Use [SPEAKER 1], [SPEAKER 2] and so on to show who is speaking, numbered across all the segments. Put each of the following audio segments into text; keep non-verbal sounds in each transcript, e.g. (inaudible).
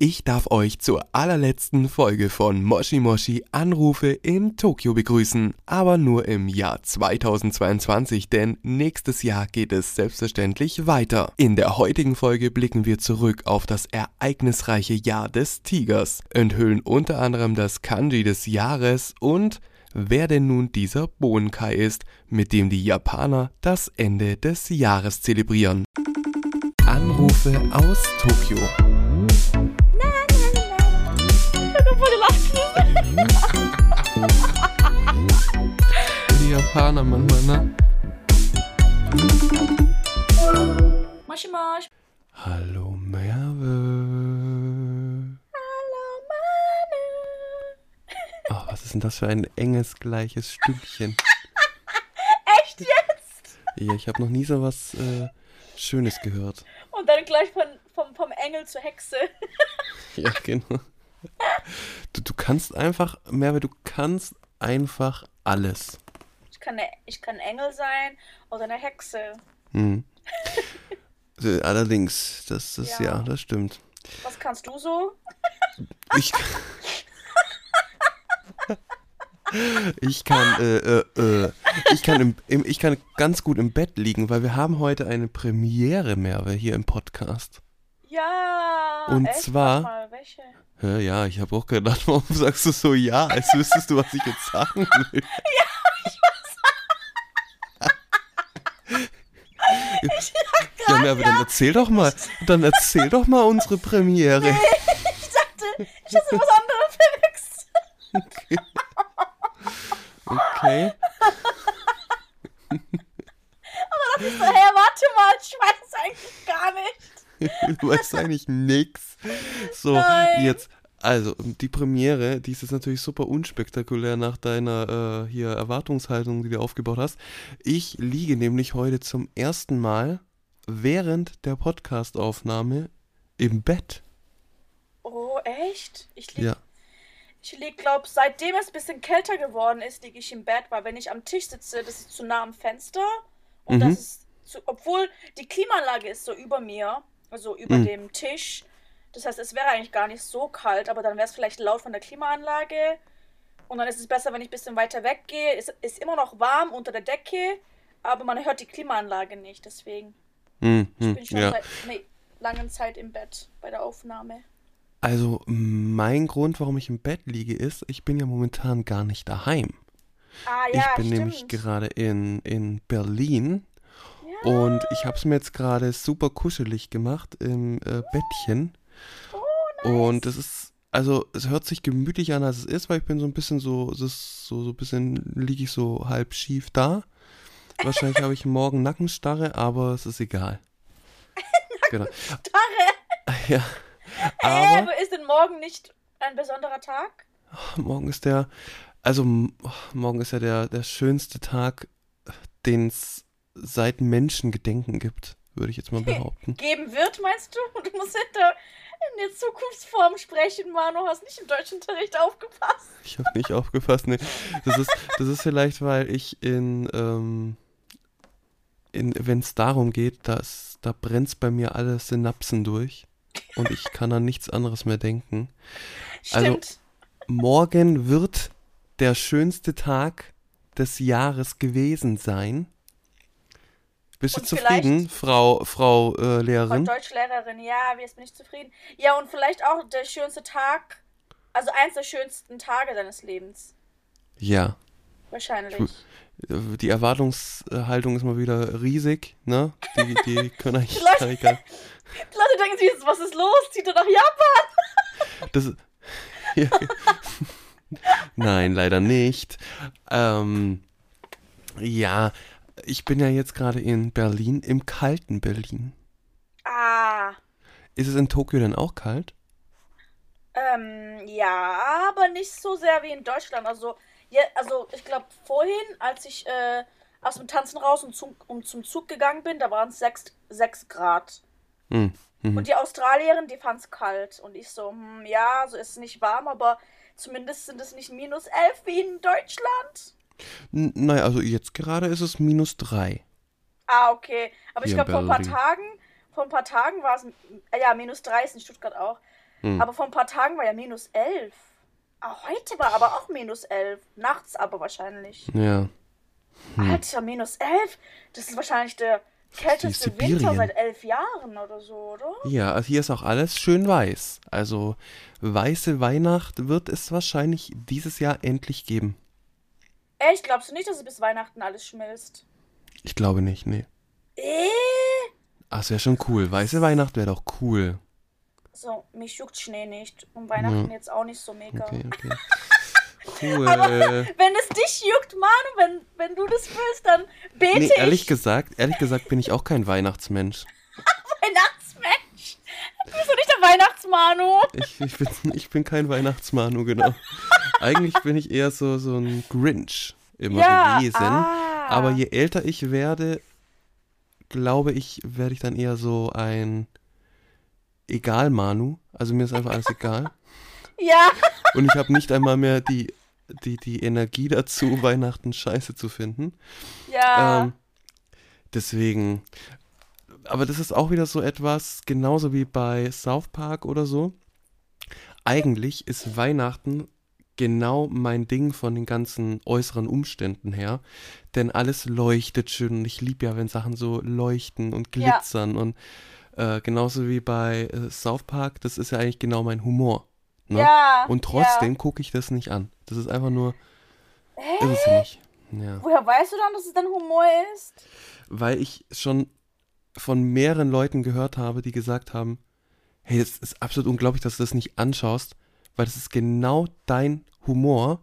[SPEAKER 1] Ich darf euch zur allerletzten Folge von Moshi Moshi Anrufe in Tokio begrüßen. Aber nur im Jahr 2022, denn nächstes Jahr geht es selbstverständlich weiter. In der heutigen Folge blicken wir zurück auf das ereignisreiche Jahr des Tigers, enthüllen unter anderem das Kanji des Jahres und wer denn nun dieser Bonkai ist, mit dem die Japaner das Ende des Jahres zelebrieren. Anrufe aus Tokio. Die Japaner manchmal, ne?
[SPEAKER 2] Moshi Mosh.
[SPEAKER 1] Hallo Merve.
[SPEAKER 2] Hallo Manu.
[SPEAKER 1] Oh, was ist denn das für ein enges, gleiches Stückchen? (laughs)
[SPEAKER 2] Echt jetzt?
[SPEAKER 1] Ja, ich habe noch nie so was äh, Schönes gehört.
[SPEAKER 2] Und dann gleich von, vom, vom Engel zur Hexe.
[SPEAKER 1] Ja, genau. Du, du kannst einfach, Merve, du kannst einfach alles.
[SPEAKER 2] Ich kann, ne, ich kann ein Engel sein oder eine Hexe.
[SPEAKER 1] Hm. Allerdings, das ist, ja.
[SPEAKER 2] Ja.
[SPEAKER 1] das stimmt.
[SPEAKER 2] Was kannst du so?
[SPEAKER 1] Ich, ich kann, äh, äh, äh, ich kann, im, im, ich kann ganz gut im Bett liegen, weil wir haben heute eine Premiere, Merve, hier im Podcast.
[SPEAKER 2] Ja.
[SPEAKER 1] Und
[SPEAKER 2] echt?
[SPEAKER 1] zwar-
[SPEAKER 2] Mal, welche?
[SPEAKER 1] Ja, ja, ich habe auch gedacht, warum (laughs) sagst du so ja, als wüsstest du, was ich jetzt sagen will. (laughs) Ja, Merve, dann erzähl doch mal, dann erzähl doch mal unsere Premiere.
[SPEAKER 2] Ich dachte, ich hatte was anderes verwechselt.
[SPEAKER 1] Okay. (laughs)
[SPEAKER 2] Ich so, hey, warte mal, ich weiß eigentlich gar nicht. (laughs)
[SPEAKER 1] Du weißt eigentlich nix. So,
[SPEAKER 2] Nein.
[SPEAKER 1] jetzt, also, die Premiere, die ist jetzt natürlich super unspektakulär nach deiner äh, hier Erwartungshaltung, die du aufgebaut hast. Ich liege nämlich heute zum ersten Mal während der Podcastaufnahme im Bett.
[SPEAKER 2] Oh, echt? Ich lieg,
[SPEAKER 1] Ja.
[SPEAKER 2] ich lieg, glaub, seitdem es ein bisschen kälter geworden ist, liege ich im Bett, weil wenn ich am Tisch sitze, das ist zu nah am Fenster und
[SPEAKER 1] Mhm.
[SPEAKER 2] das ist zu, obwohl die Klimaanlage ist so über mir, also über
[SPEAKER 1] Mhm.
[SPEAKER 2] dem Tisch. Das heißt, es wäre eigentlich gar nicht so kalt, aber dann wäre es vielleicht laut von der Klimaanlage. Und dann ist es besser, wenn ich ein bisschen weiter weggehe. Es ist immer noch warm unter der Decke, aber man hört die Klimaanlage nicht. Deswegen
[SPEAKER 1] Hm,
[SPEAKER 2] bin
[SPEAKER 1] hm,
[SPEAKER 2] ich schon
[SPEAKER 1] ja.
[SPEAKER 2] seit einer langen Zeit im Bett bei der Aufnahme.
[SPEAKER 1] Also, mein Grund, warum ich im Bett liege, ist, ich bin ja momentan gar nicht daheim.
[SPEAKER 2] Ah
[SPEAKER 1] ich
[SPEAKER 2] ja,
[SPEAKER 1] bin
[SPEAKER 2] stimmt.
[SPEAKER 1] nämlich gerade in, in Berlin. Und ich habe es mir jetzt gerade super kuschelig gemacht im äh, Bettchen.
[SPEAKER 2] Oh,
[SPEAKER 1] Und es ist, also es hört sich gemütlich an, als es ist, weil ich bin so ein bisschen so, es ist so, so ein bisschen liege ich so halb schief da. Wahrscheinlich habe ich morgen Nackenstarre, aber es ist egal. (laughs) Genau.
[SPEAKER 2] Starre. (laughs)
[SPEAKER 1] Ja.
[SPEAKER 2] Äh,
[SPEAKER 1] Aber
[SPEAKER 2] aber ist denn morgen nicht ein besonderer Tag?
[SPEAKER 1] morgen ist der, also m- morgen ist ja der, der schönste Tag, den es seit Menschengedenken gibt, würde ich jetzt mal (laughs) behaupten.
[SPEAKER 2] Geben wird, meinst du? Du musst in der, in der Zukunftsform sprechen, Manu. Hast nicht im Deutschunterricht aufgepasst.
[SPEAKER 1] Ich habe nicht aufgepasst. Nee. Das ist, das ist vielleicht, weil ich in, ähm, in wenn es darum geht, dass da brennt bei mir alle Synapsen durch und ich (laughs) kann an nichts anderes mehr denken. Also-
[SPEAKER 2] Stimmt.
[SPEAKER 1] Morgen wird der schönste Tag des Jahres gewesen sein. Bist du zufrieden, Frau, Frau äh,
[SPEAKER 2] Frau
[SPEAKER 1] Lehrerin?
[SPEAKER 2] Deutschlehrerin, ja, wir sind nicht zufrieden. Ja, und vielleicht auch der schönste Tag, also eins der schönsten Tage deines Lebens.
[SPEAKER 1] Ja.
[SPEAKER 2] Wahrscheinlich.
[SPEAKER 1] Die Erwartungshaltung ist mal wieder riesig, ne? Die, die (laughs) können eigentlich
[SPEAKER 2] Die Leute-
[SPEAKER 1] gar nicht gar- (laughs)
[SPEAKER 2] Die Leute denken sich, was ist los? Zieht er nach Japan? (laughs)
[SPEAKER 1] Das, ja. Nein, leider nicht. Ähm, ja, ich bin ja jetzt gerade in Berlin, im kalten Berlin.
[SPEAKER 2] Ah,
[SPEAKER 1] Ist es in Tokio denn auch kalt?
[SPEAKER 2] ähm, ja, aber nicht so sehr wie in Deutschland. Also, ja, also ich glaube, vorhin, als ich äh, aus dem Tanzen raus und zum, und zum Zug gegangen bin, da waren es 6, 6 Grad.
[SPEAKER 1] Hm. Mhm.
[SPEAKER 2] Und die Australierin, die fand es kalt. Und ich so, hm, ja, so ist es nicht warm, aber zumindest sind es nicht minus 11 wie in Deutschland.
[SPEAKER 1] N- Naja, also jetzt gerade ist es minus drei.
[SPEAKER 2] Ah, okay. Aber ich
[SPEAKER 1] Hier
[SPEAKER 2] glaube, vor ein paar. Tagen, vor ein paar Tagen war es, äh, ja, minus 3 ist in Stuttgart auch.
[SPEAKER 1] Hm.
[SPEAKER 2] Aber vor ein paar Tagen war ja minus 11. Ah, heute war aber auch minus 11. Nachts aber wahrscheinlich.
[SPEAKER 1] Ja. Hm.
[SPEAKER 2] Alter, minus 11? Das ist wahrscheinlich der kälteste. Winter seit elf Jahren oder so, oder?
[SPEAKER 1] Ja, also hier ist auch alles schön weiß. Also weiße Weihnacht wird es wahrscheinlich dieses Jahr endlich geben.
[SPEAKER 2] Echt? Glaubst du nicht, dass es bis Weihnachten alles schmilzt?
[SPEAKER 1] Ich glaube nicht, nee.
[SPEAKER 2] Äh?
[SPEAKER 1] Ach, es wäre schon cool. Weiße Weihnacht wäre doch cool.
[SPEAKER 2] So, mich juckt Schnee nicht. Und Weihnachten jetzt auch nicht so mega.
[SPEAKER 1] Okay, okay. (laughs) Cool.
[SPEAKER 2] Wenn es dich juckt, Manu, wenn, wenn du das willst, dann bete
[SPEAKER 1] Nee, ehrlich
[SPEAKER 2] ich.
[SPEAKER 1] gesagt, ehrlich gesagt bin ich auch kein. Weihnachtsmensch.
[SPEAKER 2] Bist du nicht der Weihnachtsmanu?
[SPEAKER 1] Ich, ich, bin, ich bin kein Weihnachtsmanu, genau. (laughs) Eigentlich bin ich eher so, so ein Grinch immer
[SPEAKER 2] Ja,
[SPEAKER 1] gewesen.
[SPEAKER 2] ah.
[SPEAKER 1] Aber je älter ich werde, glaube ich, werde ich dann eher so ein Egal-Manu. Also mir ist einfach alles egal. (laughs)
[SPEAKER 2] Ja.
[SPEAKER 1] Und ich habe nicht einmal mehr die, die, die Energie dazu, Weihnachten scheiße zu finden.
[SPEAKER 2] Ja.
[SPEAKER 1] Ähm, deswegen, aber das ist auch wieder so etwas, genauso wie bei South Park oder so. Eigentlich ist Weihnachten genau mein Ding von den ganzen äußeren Umständen her. Denn alles leuchtet schön und ich liebe ja, wenn Sachen so leuchten und
[SPEAKER 2] Ja.
[SPEAKER 1] glitzern. Und äh, genauso wie bei äh, South Park, das ist ja eigentlich genau mein Humor. Ne?
[SPEAKER 2] ja.
[SPEAKER 1] Und trotzdem gucke ich das nicht an. Das ist einfach nur
[SPEAKER 2] Hä?
[SPEAKER 1] irrsinnig. Ja.
[SPEAKER 2] Woher weißt du dann, dass es dein Humor ist?
[SPEAKER 1] weil ich schon von mehreren Leuten gehört habe, die gesagt haben, hey, es ist absolut unglaublich, dass du das nicht anschaust, weil das ist genau dein Humor.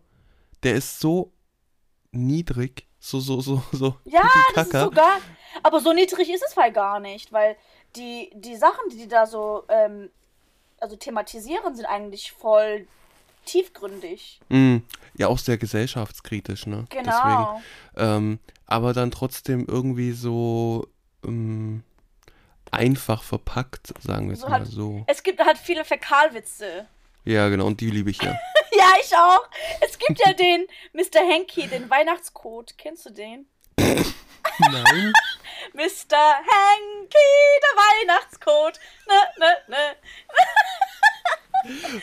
[SPEAKER 1] Der ist so niedrig, so, so, so, so. (laughs)
[SPEAKER 2] Ja, das ist sogar. Aber so niedrig ist es halt gar nicht, weil die, die Sachen, die die da so ähm, also thematisieren, sind eigentlich voll tiefgründig.
[SPEAKER 1] Mm, ja, auch sehr gesellschaftskritisch, ne?
[SPEAKER 2] Genau.
[SPEAKER 1] Deswegen, ähm, aber dann trotzdem irgendwie so ähm, einfach verpackt, sagen wir es
[SPEAKER 2] So
[SPEAKER 1] mal
[SPEAKER 2] halt-
[SPEAKER 1] so.
[SPEAKER 2] Es gibt halt viele Fäkalwitze.
[SPEAKER 1] Ja, genau, und die liebe ich ja. (laughs)
[SPEAKER 2] Ja, ich auch. Es gibt ja den Mr. Hanky, den Weihnachtscode. Kennst du den? (laughs)
[SPEAKER 1] Nein. (laughs)
[SPEAKER 2] Mr. Hanky, der Weihnachtscode. Ne, ne, ne.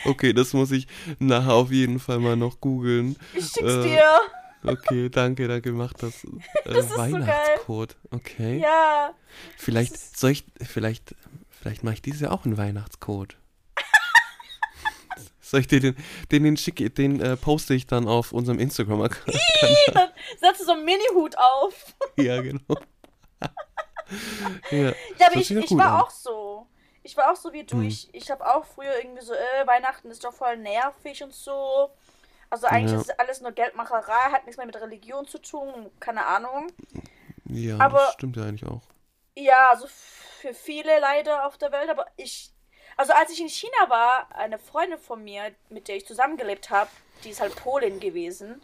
[SPEAKER 1] Okay, das muss ich nachher auf jeden Fall mal noch googeln.
[SPEAKER 2] Ich schick's
[SPEAKER 1] Äh,
[SPEAKER 2] dir.
[SPEAKER 1] Okay, danke, danke, mach das. (laughs) Äh,
[SPEAKER 2] Das ist so.
[SPEAKER 1] Weihnachtscode. Okay.
[SPEAKER 2] Ja.
[SPEAKER 1] vielleicht soll ich, vielleicht, vielleicht mache ich dieses Jahr auch einen Weihnachtscode. (laughs) soll ich dir den, den, den schicke, den äh, poste ich dann auf unserem Instagram-Account.
[SPEAKER 2] Dann setzt du so einen Mini-Hut auf. (laughs)
[SPEAKER 1] ja, genau. ja,
[SPEAKER 2] Ja, aber ich, ich war
[SPEAKER 1] an.
[SPEAKER 2] auch so. Ich war auch so wie du.
[SPEAKER 1] Hm.
[SPEAKER 2] Ich, ich habe auch früher irgendwie so, äh, Weihnachten ist doch voll nervig und so. Also eigentlich
[SPEAKER 1] Ja.
[SPEAKER 2] ist es alles nur Geldmacherei, hat nichts mehr mit Religion zu tun, keine Ahnung.
[SPEAKER 1] Ja,
[SPEAKER 2] aber-
[SPEAKER 1] das stimmt ja eigentlich auch.
[SPEAKER 2] Ja, also für viele leider auf der Welt, aber ich. Also als ich in China war, eine Freundin von mir, mit der ich zusammengelebt habe, die ist halt Polin gewesen.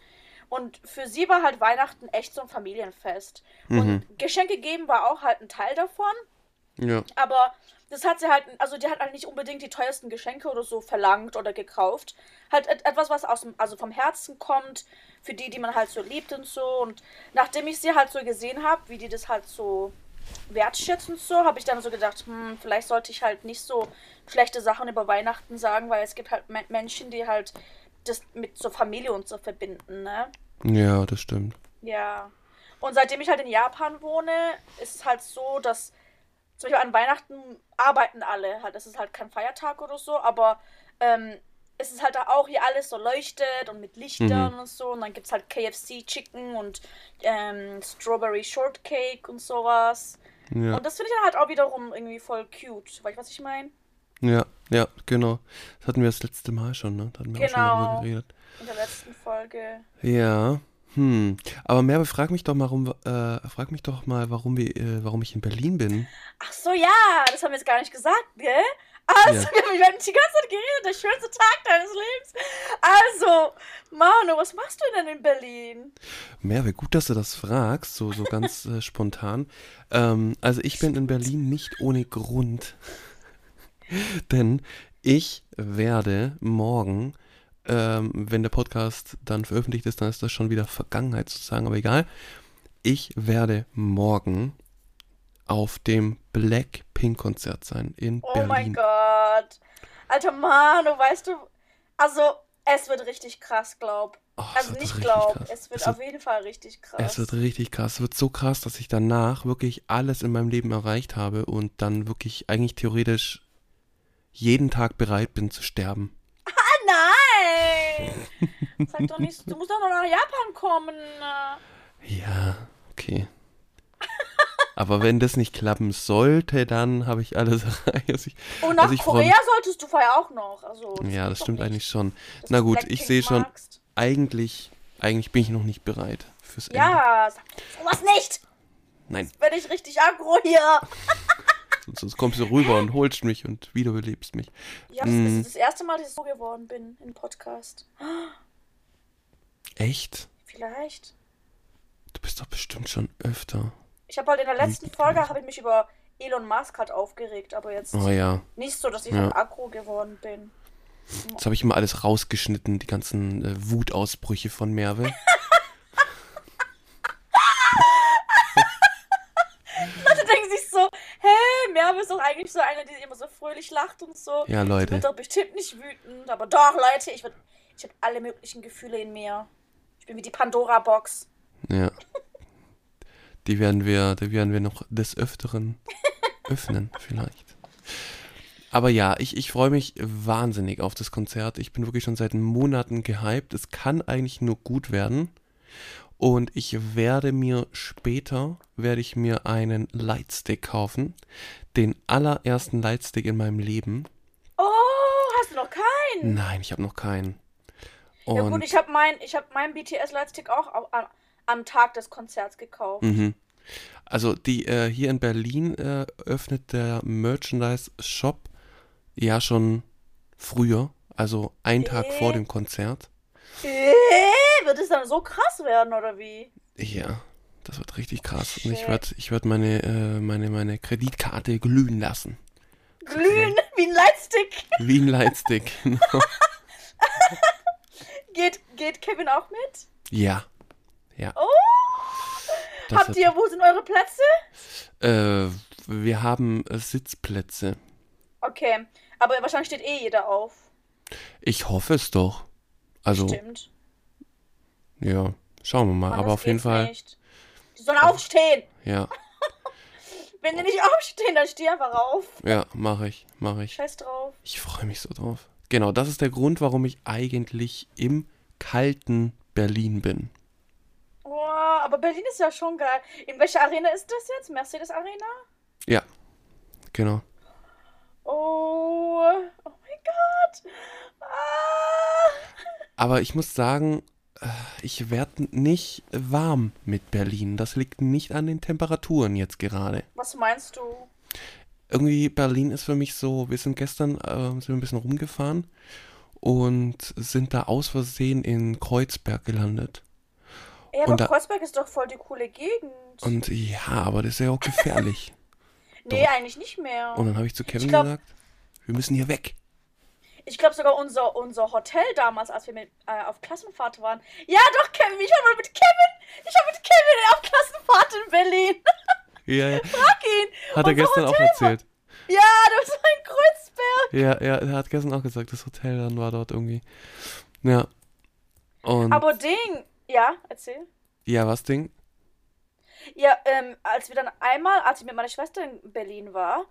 [SPEAKER 2] Und für sie war halt Weihnachten echt so ein Familienfest.
[SPEAKER 1] Mhm.
[SPEAKER 2] Und Geschenke geben war auch halt ein Teil davon.
[SPEAKER 1] Ja,
[SPEAKER 2] Aber das hat sie halt, also die hat halt nicht unbedingt die teuersten Geschenke oder so verlangt oder gekauft. Halt et etwas, was aus dem, also vom Herzen kommt, für die, die man halt so liebt und so. Und nachdem ich sie halt so gesehen habe, wie die das halt so wertschätzen und so, habe ich dann so gedacht, hm, vielleicht sollte ich halt nicht so schlechte Sachen über Weihnachten sagen, weil es gibt halt Men Menschen, die halt das mit so Familie und so verbinden, ne?
[SPEAKER 1] ja, das stimmt.
[SPEAKER 2] Ja. Und seitdem ich halt in Japan wohne, ist es halt so, dass zum Beispiel an Weihnachten arbeiten alle. Halt, es ist halt kein Feiertag oder so, aber ähm, es ist halt da auch hier alles so leuchtet und mit Lichtern
[SPEAKER 1] Mhm.
[SPEAKER 2] und so. Und dann gibt es halt KFC Chicken und ähm, Strawberry Shortcake und sowas.
[SPEAKER 1] Ja,
[SPEAKER 2] Und das finde ich dann halt auch wiederum irgendwie voll cute. Weißt du, was ich meine?
[SPEAKER 1] ja, ja, genau. Das hatten wir das letzte Mal schon, ne? Da hatten wir auch schon
[SPEAKER 2] Genau.
[SPEAKER 1] darüber geredet.
[SPEAKER 2] In der letzten Folge.
[SPEAKER 1] Ja, hm. Aber Merve, frag mich doch mal, warum, äh, frag mich doch mal, warum wir, äh, warum ich in Berlin bin.
[SPEAKER 2] Ach so, ja, das haben wir jetzt gar nicht gesagt, gell? Also,
[SPEAKER 1] Ja. (laughs)
[SPEAKER 2] wir haben die ganze Zeit geredet, der schönste Tag deines Lebens. Also, Manu, was machst du denn in Berlin?
[SPEAKER 1] Merve, gut, dass du das fragst, so, so ganz (laughs) äh, spontan. Ähm, also ich bin in Berlin nicht ohne Grund. (laughs) Denn ich werde morgen, ähm, wenn der Podcast dann veröffentlicht ist, dann ist das schon wieder Vergangenheit sozusagen, aber egal. Ich werde morgen auf dem Blackpink-Konzert sein in
[SPEAKER 2] Oh
[SPEAKER 1] Berlin.
[SPEAKER 2] mein Gott. Alter Manu, weißt du, also es wird richtig krass, glaub.
[SPEAKER 1] Oh,
[SPEAKER 2] Also
[SPEAKER 1] wird
[SPEAKER 2] nicht glaub,
[SPEAKER 1] krass.
[SPEAKER 2] es wird
[SPEAKER 1] Es
[SPEAKER 2] auf jeden Fall richtig krass.
[SPEAKER 1] Es wird richtig krass. Es wird so krass, dass ich danach wirklich alles in meinem Leben erreicht habe und dann wirklich eigentlich theoretisch jeden Tag bereit bin zu sterben.
[SPEAKER 2] Nein! Sag doch nicht, du musst doch noch nach Japan kommen.
[SPEAKER 1] Ja, okay. Aber wenn das nicht klappen sollte, dann habe ich alles (laughs) erreicht. Also ich,
[SPEAKER 2] Und nach
[SPEAKER 1] also ich freu
[SPEAKER 2] Korea solltest du vorher auch noch. Also,
[SPEAKER 1] Ja,
[SPEAKER 2] geht
[SPEAKER 1] das stimmt
[SPEAKER 2] nicht,
[SPEAKER 1] eigentlich schon. Na gut, ich sehe schon, eigentlich, eigentlich bin ich noch nicht bereit fürs Ende.
[SPEAKER 2] Ja, sag sowas nicht!
[SPEAKER 1] Nein,
[SPEAKER 2] Wenn ich richtig aggro hier. (laughs)
[SPEAKER 1] sonst, kommst du rüber und holst mich und wiederbelebst mich.
[SPEAKER 2] Ja, das
[SPEAKER 1] Mm.
[SPEAKER 2] ist das erste Mal, dass ich so geworden bin im Podcast.
[SPEAKER 1] Echt?
[SPEAKER 2] Vielleicht.
[SPEAKER 1] Du bist doch bestimmt schon öfter.
[SPEAKER 2] Ich habe halt in der letzten Folge habe ich mich über Elon Musk halt aufgeregt, aber jetzt
[SPEAKER 1] Oh ja,
[SPEAKER 2] nicht so, dass ich
[SPEAKER 1] Ja.
[SPEAKER 2] aggro geworden bin.
[SPEAKER 1] jetzt habe ich immer alles rausgeschnitten, die ganzen äh, Wutausbrüche von Merve. (laughs)
[SPEAKER 2] Leute denken sich so, hä, Merve ist doch eigentlich so eine, die immer so fröhlich lacht und so.
[SPEAKER 1] Ja, Leute.
[SPEAKER 2] wird doch bestimmt nicht wütend, aber doch, Leute, ich, ich habe alle möglichen Gefühle in mir. Ich bin wie die Pandora-Box.
[SPEAKER 1] Ja. Die werden wir, die werden wir noch des Öfteren (laughs) öffnen, vielleicht. Aber ja, ich, ich freue mich wahnsinnig auf das Konzert. Ich bin wirklich schon seit Monaten gehypt. Es kann eigentlich nur gut werden. Und ich werde mir später, werde ich mir einen Lightstick kaufen. Den allerersten Lightstick in meinem Leben.
[SPEAKER 2] Oh, hast du noch keinen?
[SPEAKER 1] Nein, ich habe noch keinen.
[SPEAKER 2] Ja gut,
[SPEAKER 1] Und
[SPEAKER 2] ich habe mein, ich hab meinen BTS-Lightstick auch au- am, am Tag des Konzerts gekauft.
[SPEAKER 1] Mhm. Also die äh, hier in Berlin äh, öffnet der Merchandise Shop ja schon früher, also einen Tag
[SPEAKER 2] Äh?
[SPEAKER 1] vor dem Konzert.
[SPEAKER 2] Äh, wird es dann so krass werden, oder wie?
[SPEAKER 1] Ja, das wird richtig krass. Und ich werde ich werd meine, äh, meine, meine Kreditkarte glühen lassen.
[SPEAKER 2] Glühen wie ein Lightstick. (laughs)
[SPEAKER 1] Wie ein Lightstick. (laughs) genau.
[SPEAKER 2] Geht, geht Kevin auch mit?
[SPEAKER 1] ja. Ja.
[SPEAKER 2] Oh!
[SPEAKER 1] Das
[SPEAKER 2] Habt ihr, wo sind eure Plätze?
[SPEAKER 1] äh, wir haben äh, Sitzplätze.
[SPEAKER 2] Okay, aber wahrscheinlich steht eh jeder auf.
[SPEAKER 1] Ich hoffe es doch. Also,
[SPEAKER 2] Stimmt.
[SPEAKER 1] Ja, schauen wir mal.
[SPEAKER 2] Anders
[SPEAKER 1] Aber auf jeden Fall,
[SPEAKER 2] Nicht. Die sollen aufstehen.
[SPEAKER 1] ja, (laughs)
[SPEAKER 2] Wenn die nicht aufstehen, dann steh einfach auf.
[SPEAKER 1] ja, mache ich, mache ich.
[SPEAKER 2] Scheiß drauf.
[SPEAKER 1] Ich freue mich so drauf. Genau, das ist der Grund, warum ich eigentlich im kalten Berlin bin.
[SPEAKER 2] Boah, aber Berlin ist ja schon geil. In welcher Arena ist das jetzt? Mercedes Arena?
[SPEAKER 1] Ja, genau.
[SPEAKER 2] Oh, oh mein Gott. Ah.
[SPEAKER 1] Aber ich muss sagen, ich werde nicht warm mit Berlin. Das liegt nicht an den Temperaturen jetzt gerade.
[SPEAKER 2] Was meinst du?
[SPEAKER 1] Irgendwie Berlin ist für mich so, wir sind gestern äh, sind ein bisschen rumgefahren und sind da aus Versehen in Kreuzberg gelandet.
[SPEAKER 2] Ja, aber
[SPEAKER 1] da-
[SPEAKER 2] Kreuzberg ist doch voll die coole Gegend.
[SPEAKER 1] Und ja, aber das ist ja auch gefährlich. (laughs)
[SPEAKER 2] nee, eigentlich nicht mehr.
[SPEAKER 1] Und dann habe ich zu Kevin
[SPEAKER 2] glaub-
[SPEAKER 1] gesagt, wir müssen hier weg.
[SPEAKER 2] Ich glaube sogar unser, unser Hotel damals, als wir mit, äh, auf Klassenfahrt waren. Ja, doch, Kevin. Ich war mal mit Kevin. Ich war mit Kevin auf Klassenfahrt in Berlin.
[SPEAKER 1] Ja, ja. (laughs)
[SPEAKER 2] Frag ihn.
[SPEAKER 1] Hat er gestern auch
[SPEAKER 2] Hotel war-
[SPEAKER 1] erzählt.
[SPEAKER 2] Ja, das war in Kreuzberg.
[SPEAKER 1] Ja, ja, er hat gestern auch gesagt, das Hotel dann war dort irgendwie. Ja. Und
[SPEAKER 2] Aber Ding. Ja, erzähl.
[SPEAKER 1] ja, was Ding?
[SPEAKER 2] Ja, ähm, als wir dann einmal, als ich mit meiner Schwester in Berlin war,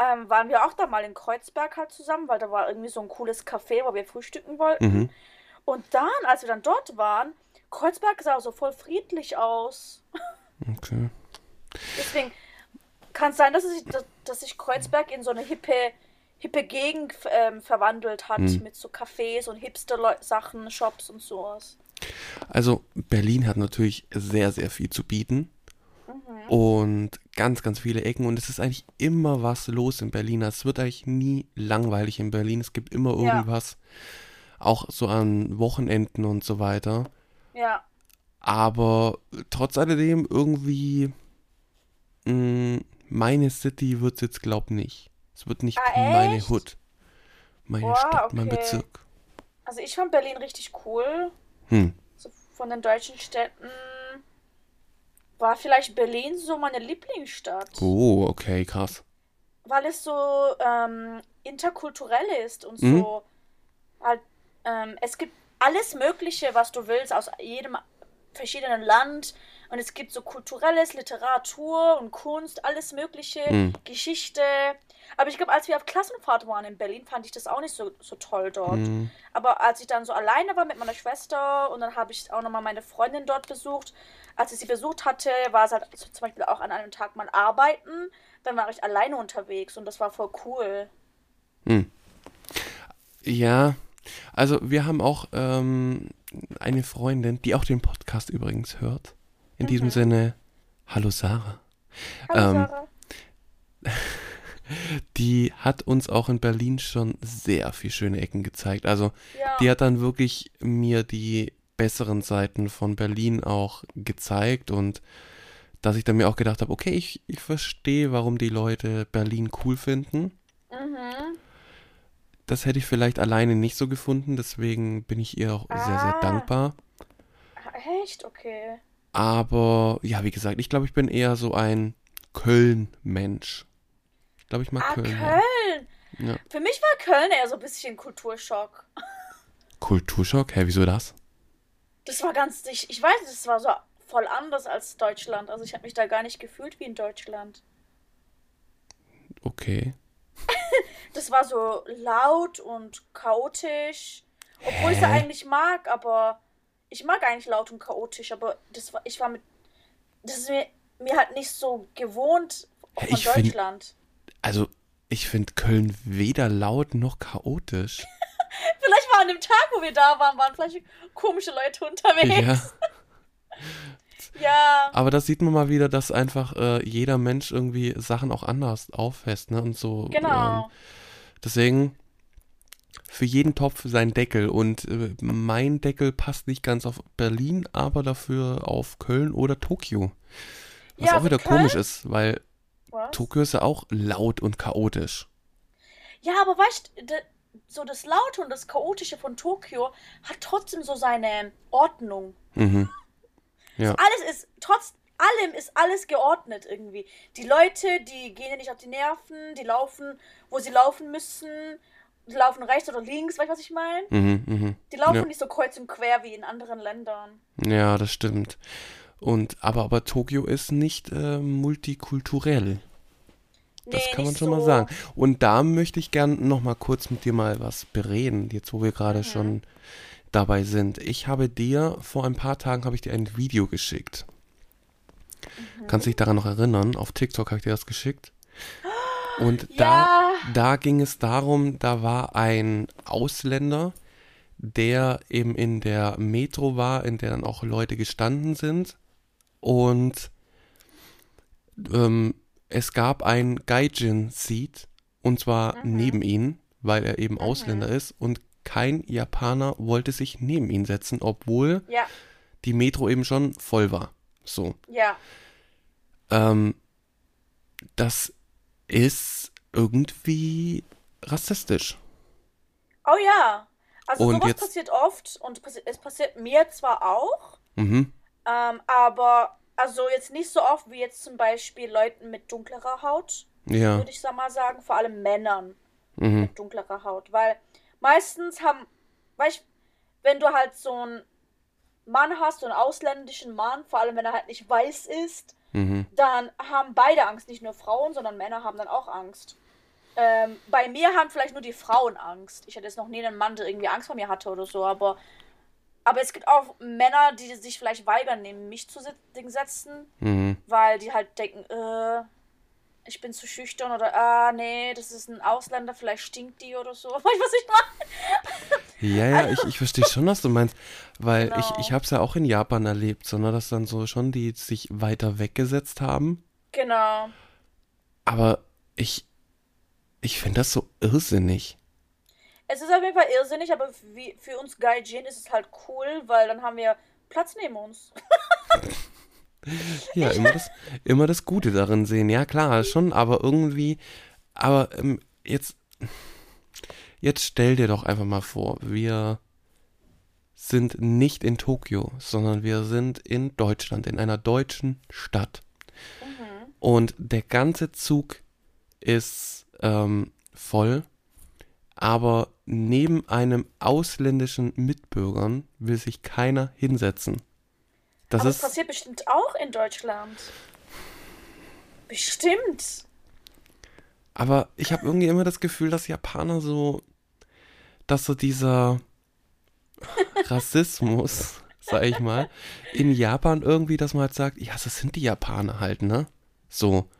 [SPEAKER 2] ähm, waren wir auch da mal in Kreuzberg halt zusammen, weil da war irgendwie so ein cooles Café, wo wir frühstücken wollten.
[SPEAKER 1] Mhm.
[SPEAKER 2] Und dann, als wir dann dort waren, Kreuzberg sah so voll friedlich aus.
[SPEAKER 1] Okay.
[SPEAKER 2] Deswegen kann es sein, dass, es, dass, dass sich Kreuzberg in so eine hippe, hippe Gegend ähm, verwandelt hat,
[SPEAKER 1] Hm.
[SPEAKER 2] mit so Cafés und Hipster-Sachen, Shops und sowas.
[SPEAKER 1] Also Berlin hat natürlich sehr, sehr viel zu bieten.
[SPEAKER 2] Mhm.
[SPEAKER 1] Und ganz, ganz viele Ecken. Und es ist eigentlich immer was los in Berlin. Es wird eigentlich nie langweilig in Berlin. Es gibt immer
[SPEAKER 2] Ja.
[SPEAKER 1] irgendwas. Auch so an Wochenenden und so weiter.
[SPEAKER 2] Ja,
[SPEAKER 1] Aber trotz alledem irgendwie mh, meine City wird es jetzt glaub nicht. Es wird nicht
[SPEAKER 2] Ah,
[SPEAKER 1] meine? Hood. Meine
[SPEAKER 2] Boah,
[SPEAKER 1] Stadt, mein
[SPEAKER 2] okay.
[SPEAKER 1] Bezirk.
[SPEAKER 2] also ich fand Berlin richtig cool.
[SPEAKER 1] Hm.
[SPEAKER 2] So von den deutschen Städten war vielleicht Berlin so meine Lieblingsstadt.
[SPEAKER 1] Oh, okay, krass.
[SPEAKER 2] weil es so ähm, interkulturell ist und
[SPEAKER 1] Mhm.
[SPEAKER 2] so halt, ähm, es gibt alles Mögliche, was du willst, aus jedem verschiedenen Land. Und es gibt so kulturelles, Literatur und Kunst, alles Mögliche,
[SPEAKER 1] Mhm.
[SPEAKER 2] Geschichte. Aber ich glaube, als wir auf Klassenfahrt waren in Berlin, fand ich das auch nicht so, so toll dort.
[SPEAKER 1] Mhm.
[SPEAKER 2] Aber als ich dann so alleine war mit meiner Schwester und dann habe ich auch nochmal meine Freundin dort besucht, als ich sie besucht hatte, war es halt zum Beispiel auch an einem Tag mal arbeiten. Dann war ich alleine unterwegs und das war voll cool.
[SPEAKER 1] Ja, also wir haben auch ähm, eine Freundin, die auch den Podcast übrigens hört. In diesem Sinne, hallo Sarah.
[SPEAKER 2] Hallo
[SPEAKER 1] Ähm,
[SPEAKER 2] Sarah. (laughs)
[SPEAKER 1] Die hat uns auch in Berlin schon sehr viel schöne Ecken gezeigt. Also
[SPEAKER 2] Ja.
[SPEAKER 1] die hat dann wirklich mir die besseren Seiten von Berlin auch gezeigt und dass ich dann mir auch gedacht habe, okay, ich, ich verstehe, warum die Leute Berlin cool finden.
[SPEAKER 2] Mhm.
[SPEAKER 1] Das hätte ich vielleicht alleine nicht so gefunden, deswegen bin ich ihr auch sehr, sehr
[SPEAKER 2] Ah.
[SPEAKER 1] dankbar.
[SPEAKER 2] Ah, Echt? Okay.
[SPEAKER 1] Aber ja, wie gesagt, ich glaube, ich bin eher so ein Köln-Mensch. Ich glaube, ich mag
[SPEAKER 2] Ah,
[SPEAKER 1] Köln.
[SPEAKER 2] Köln.
[SPEAKER 1] Ja.
[SPEAKER 2] Für mich war Köln eher so ein bisschen Kulturschock. (laughs)
[SPEAKER 1] Kulturschock? Hä, wieso das?
[SPEAKER 2] Das war ganz, ich, ich weiß, das war so voll anders als Deutschland. Also ich habe mich da gar nicht gefühlt wie in Deutschland.
[SPEAKER 1] Okay. (laughs)
[SPEAKER 2] Das war so laut und chaotisch. Obwohl ich es
[SPEAKER 1] Hä?
[SPEAKER 2] eigentlich mag, aber ich mag eigentlich laut und chaotisch, aber das war, ich war mit, das ist mir, mir halt nicht so gewohnt
[SPEAKER 1] Hä,
[SPEAKER 2] von
[SPEAKER 1] ich find-
[SPEAKER 2] Deutschland.
[SPEAKER 1] Also, ich finde Köln weder laut noch chaotisch.
[SPEAKER 2] Vielleicht war an dem Tag, wo wir da waren, waren vielleicht komische Leute unterwegs.
[SPEAKER 1] Ja. (laughs)
[SPEAKER 2] Ja.
[SPEAKER 1] Aber das sieht man mal wieder, dass einfach äh, jeder Mensch irgendwie Sachen auch anders auffasst, ne? Und so.
[SPEAKER 2] Genau.
[SPEAKER 1] Ähm, deswegen für jeden Topf sein Deckel. Und äh, mein Deckel passt nicht ganz auf Berlin, aber dafür auf Köln oder Tokio. Was
[SPEAKER 2] Ja,
[SPEAKER 1] auch wieder
[SPEAKER 2] Köln-
[SPEAKER 1] komisch ist, weil
[SPEAKER 2] Was?
[SPEAKER 1] Tokio ist ja auch laut und chaotisch.
[SPEAKER 2] Ja, aber weißt du, so das Laute und das Chaotische von Tokio hat trotzdem so seine Ordnung.
[SPEAKER 1] Mhm. Ja.
[SPEAKER 2] Alles ist, trotz allem ist alles geordnet irgendwie. Die Leute, die gehen dir nicht auf die Nerven, die laufen, wo sie laufen müssen, die laufen rechts oder links, weißt du, was ich meine?
[SPEAKER 1] Mhm, mhm.
[SPEAKER 2] Die laufen
[SPEAKER 1] Ja.
[SPEAKER 2] nicht so kreuz und quer wie in anderen Ländern.
[SPEAKER 1] Ja, das stimmt. Und aber aber Tokio ist nicht äh, multikulturell. Das
[SPEAKER 2] Nee,
[SPEAKER 1] kann man schon mal
[SPEAKER 2] so.
[SPEAKER 1] sagen. Und da möchte ich gern noch mal kurz mit dir mal was bereden, jetzt wo wir gerade
[SPEAKER 2] Mhm.
[SPEAKER 1] schon dabei sind. Ich habe dir vor ein paar Tagen habe ich dir ein Video geschickt.
[SPEAKER 2] Mhm.
[SPEAKER 1] Kannst dich daran noch erinnern? Auf TikTok habe ich dir das geschickt. (gasps) Und
[SPEAKER 2] Ja.
[SPEAKER 1] da, da ging es darum, da war ein Ausländer, der eben in der Metro war, in der dann auch Leute gestanden sind. Und ähm, es gab ein Gaijin-Seat, und zwar
[SPEAKER 2] Mhm.
[SPEAKER 1] neben ihn, weil er eben Ausländer ist. Und kein Japaner wollte sich neben ihn setzen, obwohl
[SPEAKER 2] Ja,
[SPEAKER 1] die Metro eben schon voll war. So.
[SPEAKER 2] ja.
[SPEAKER 1] Ähm, das ist irgendwie rassistisch.
[SPEAKER 2] Oh ja. Also
[SPEAKER 1] Und
[SPEAKER 2] sowas
[SPEAKER 1] jetzt-
[SPEAKER 2] passiert oft und es passiert mir zwar auch,
[SPEAKER 1] Mhm.
[SPEAKER 2] ähm, aber also jetzt nicht so oft wie jetzt zum Beispiel Leuten mit dunklerer Haut,
[SPEAKER 1] Ja.
[SPEAKER 2] würde ich mal sagen, vor allem Männern
[SPEAKER 1] Mhm.
[SPEAKER 2] mit dunklerer Haut, weil meistens haben, weißt, wenn du halt so einen Mann hast, so einen ausländischen Mann, vor allem wenn er halt nicht weiß ist,
[SPEAKER 1] Mhm.
[SPEAKER 2] dann haben beide Angst, nicht nur Frauen, sondern Männer haben dann auch Angst. Ähm, bei mir haben vielleicht nur die Frauen Angst. Ich hatte jetzt noch nie einen Mann, der irgendwie Angst vor mir hatte oder so, aber, aber es gibt auch Männer, die sich vielleicht weigern, neben mich zu setzen,
[SPEAKER 1] Mhm.
[SPEAKER 2] weil die halt denken, äh, ich bin zu schüchtern oder, ah, nee, das ist ein Ausländer, vielleicht stinkt die oder so. (laughs) Weißt du, was ich meine?
[SPEAKER 1] Ja, ja, ich, ich verstehe schon, was du meinst, weil ich,
[SPEAKER 2] Genau.
[SPEAKER 1] ich habe es ja auch in Japan erlebt, so, ne, dass dann so schon die sich weiter weggesetzt haben,
[SPEAKER 2] Genau.
[SPEAKER 1] aber ich, ich finde das so irrsinnig.
[SPEAKER 2] Es ist auf jeden Fall irrsinnig, aber wie, für uns Gaijin ist es halt cool, weil dann haben wir Platz neben uns.
[SPEAKER 1] Ja, (laughs) immer das, immer das Gute darin sehen, ja klar, schon, aber irgendwie, aber ähm, jetzt, jetzt stell dir doch einfach mal vor, wir sind nicht in Tokio, sondern wir sind in Deutschland, in einer deutschen Stadt. Und der ganze Zug ist ähm, voll, aber neben einem ausländischen Mitbürgern will sich keiner hinsetzen.
[SPEAKER 2] Das ist, das passiert bestimmt auch in Deutschland. Bestimmt.
[SPEAKER 1] Aber ich habe irgendwie immer das Gefühl, dass Japaner so, dass so dieser (laughs) Rassismus, sag ich mal, in Japan irgendwie, dass man halt sagt, ja, das sind die Japaner halt, ne? So.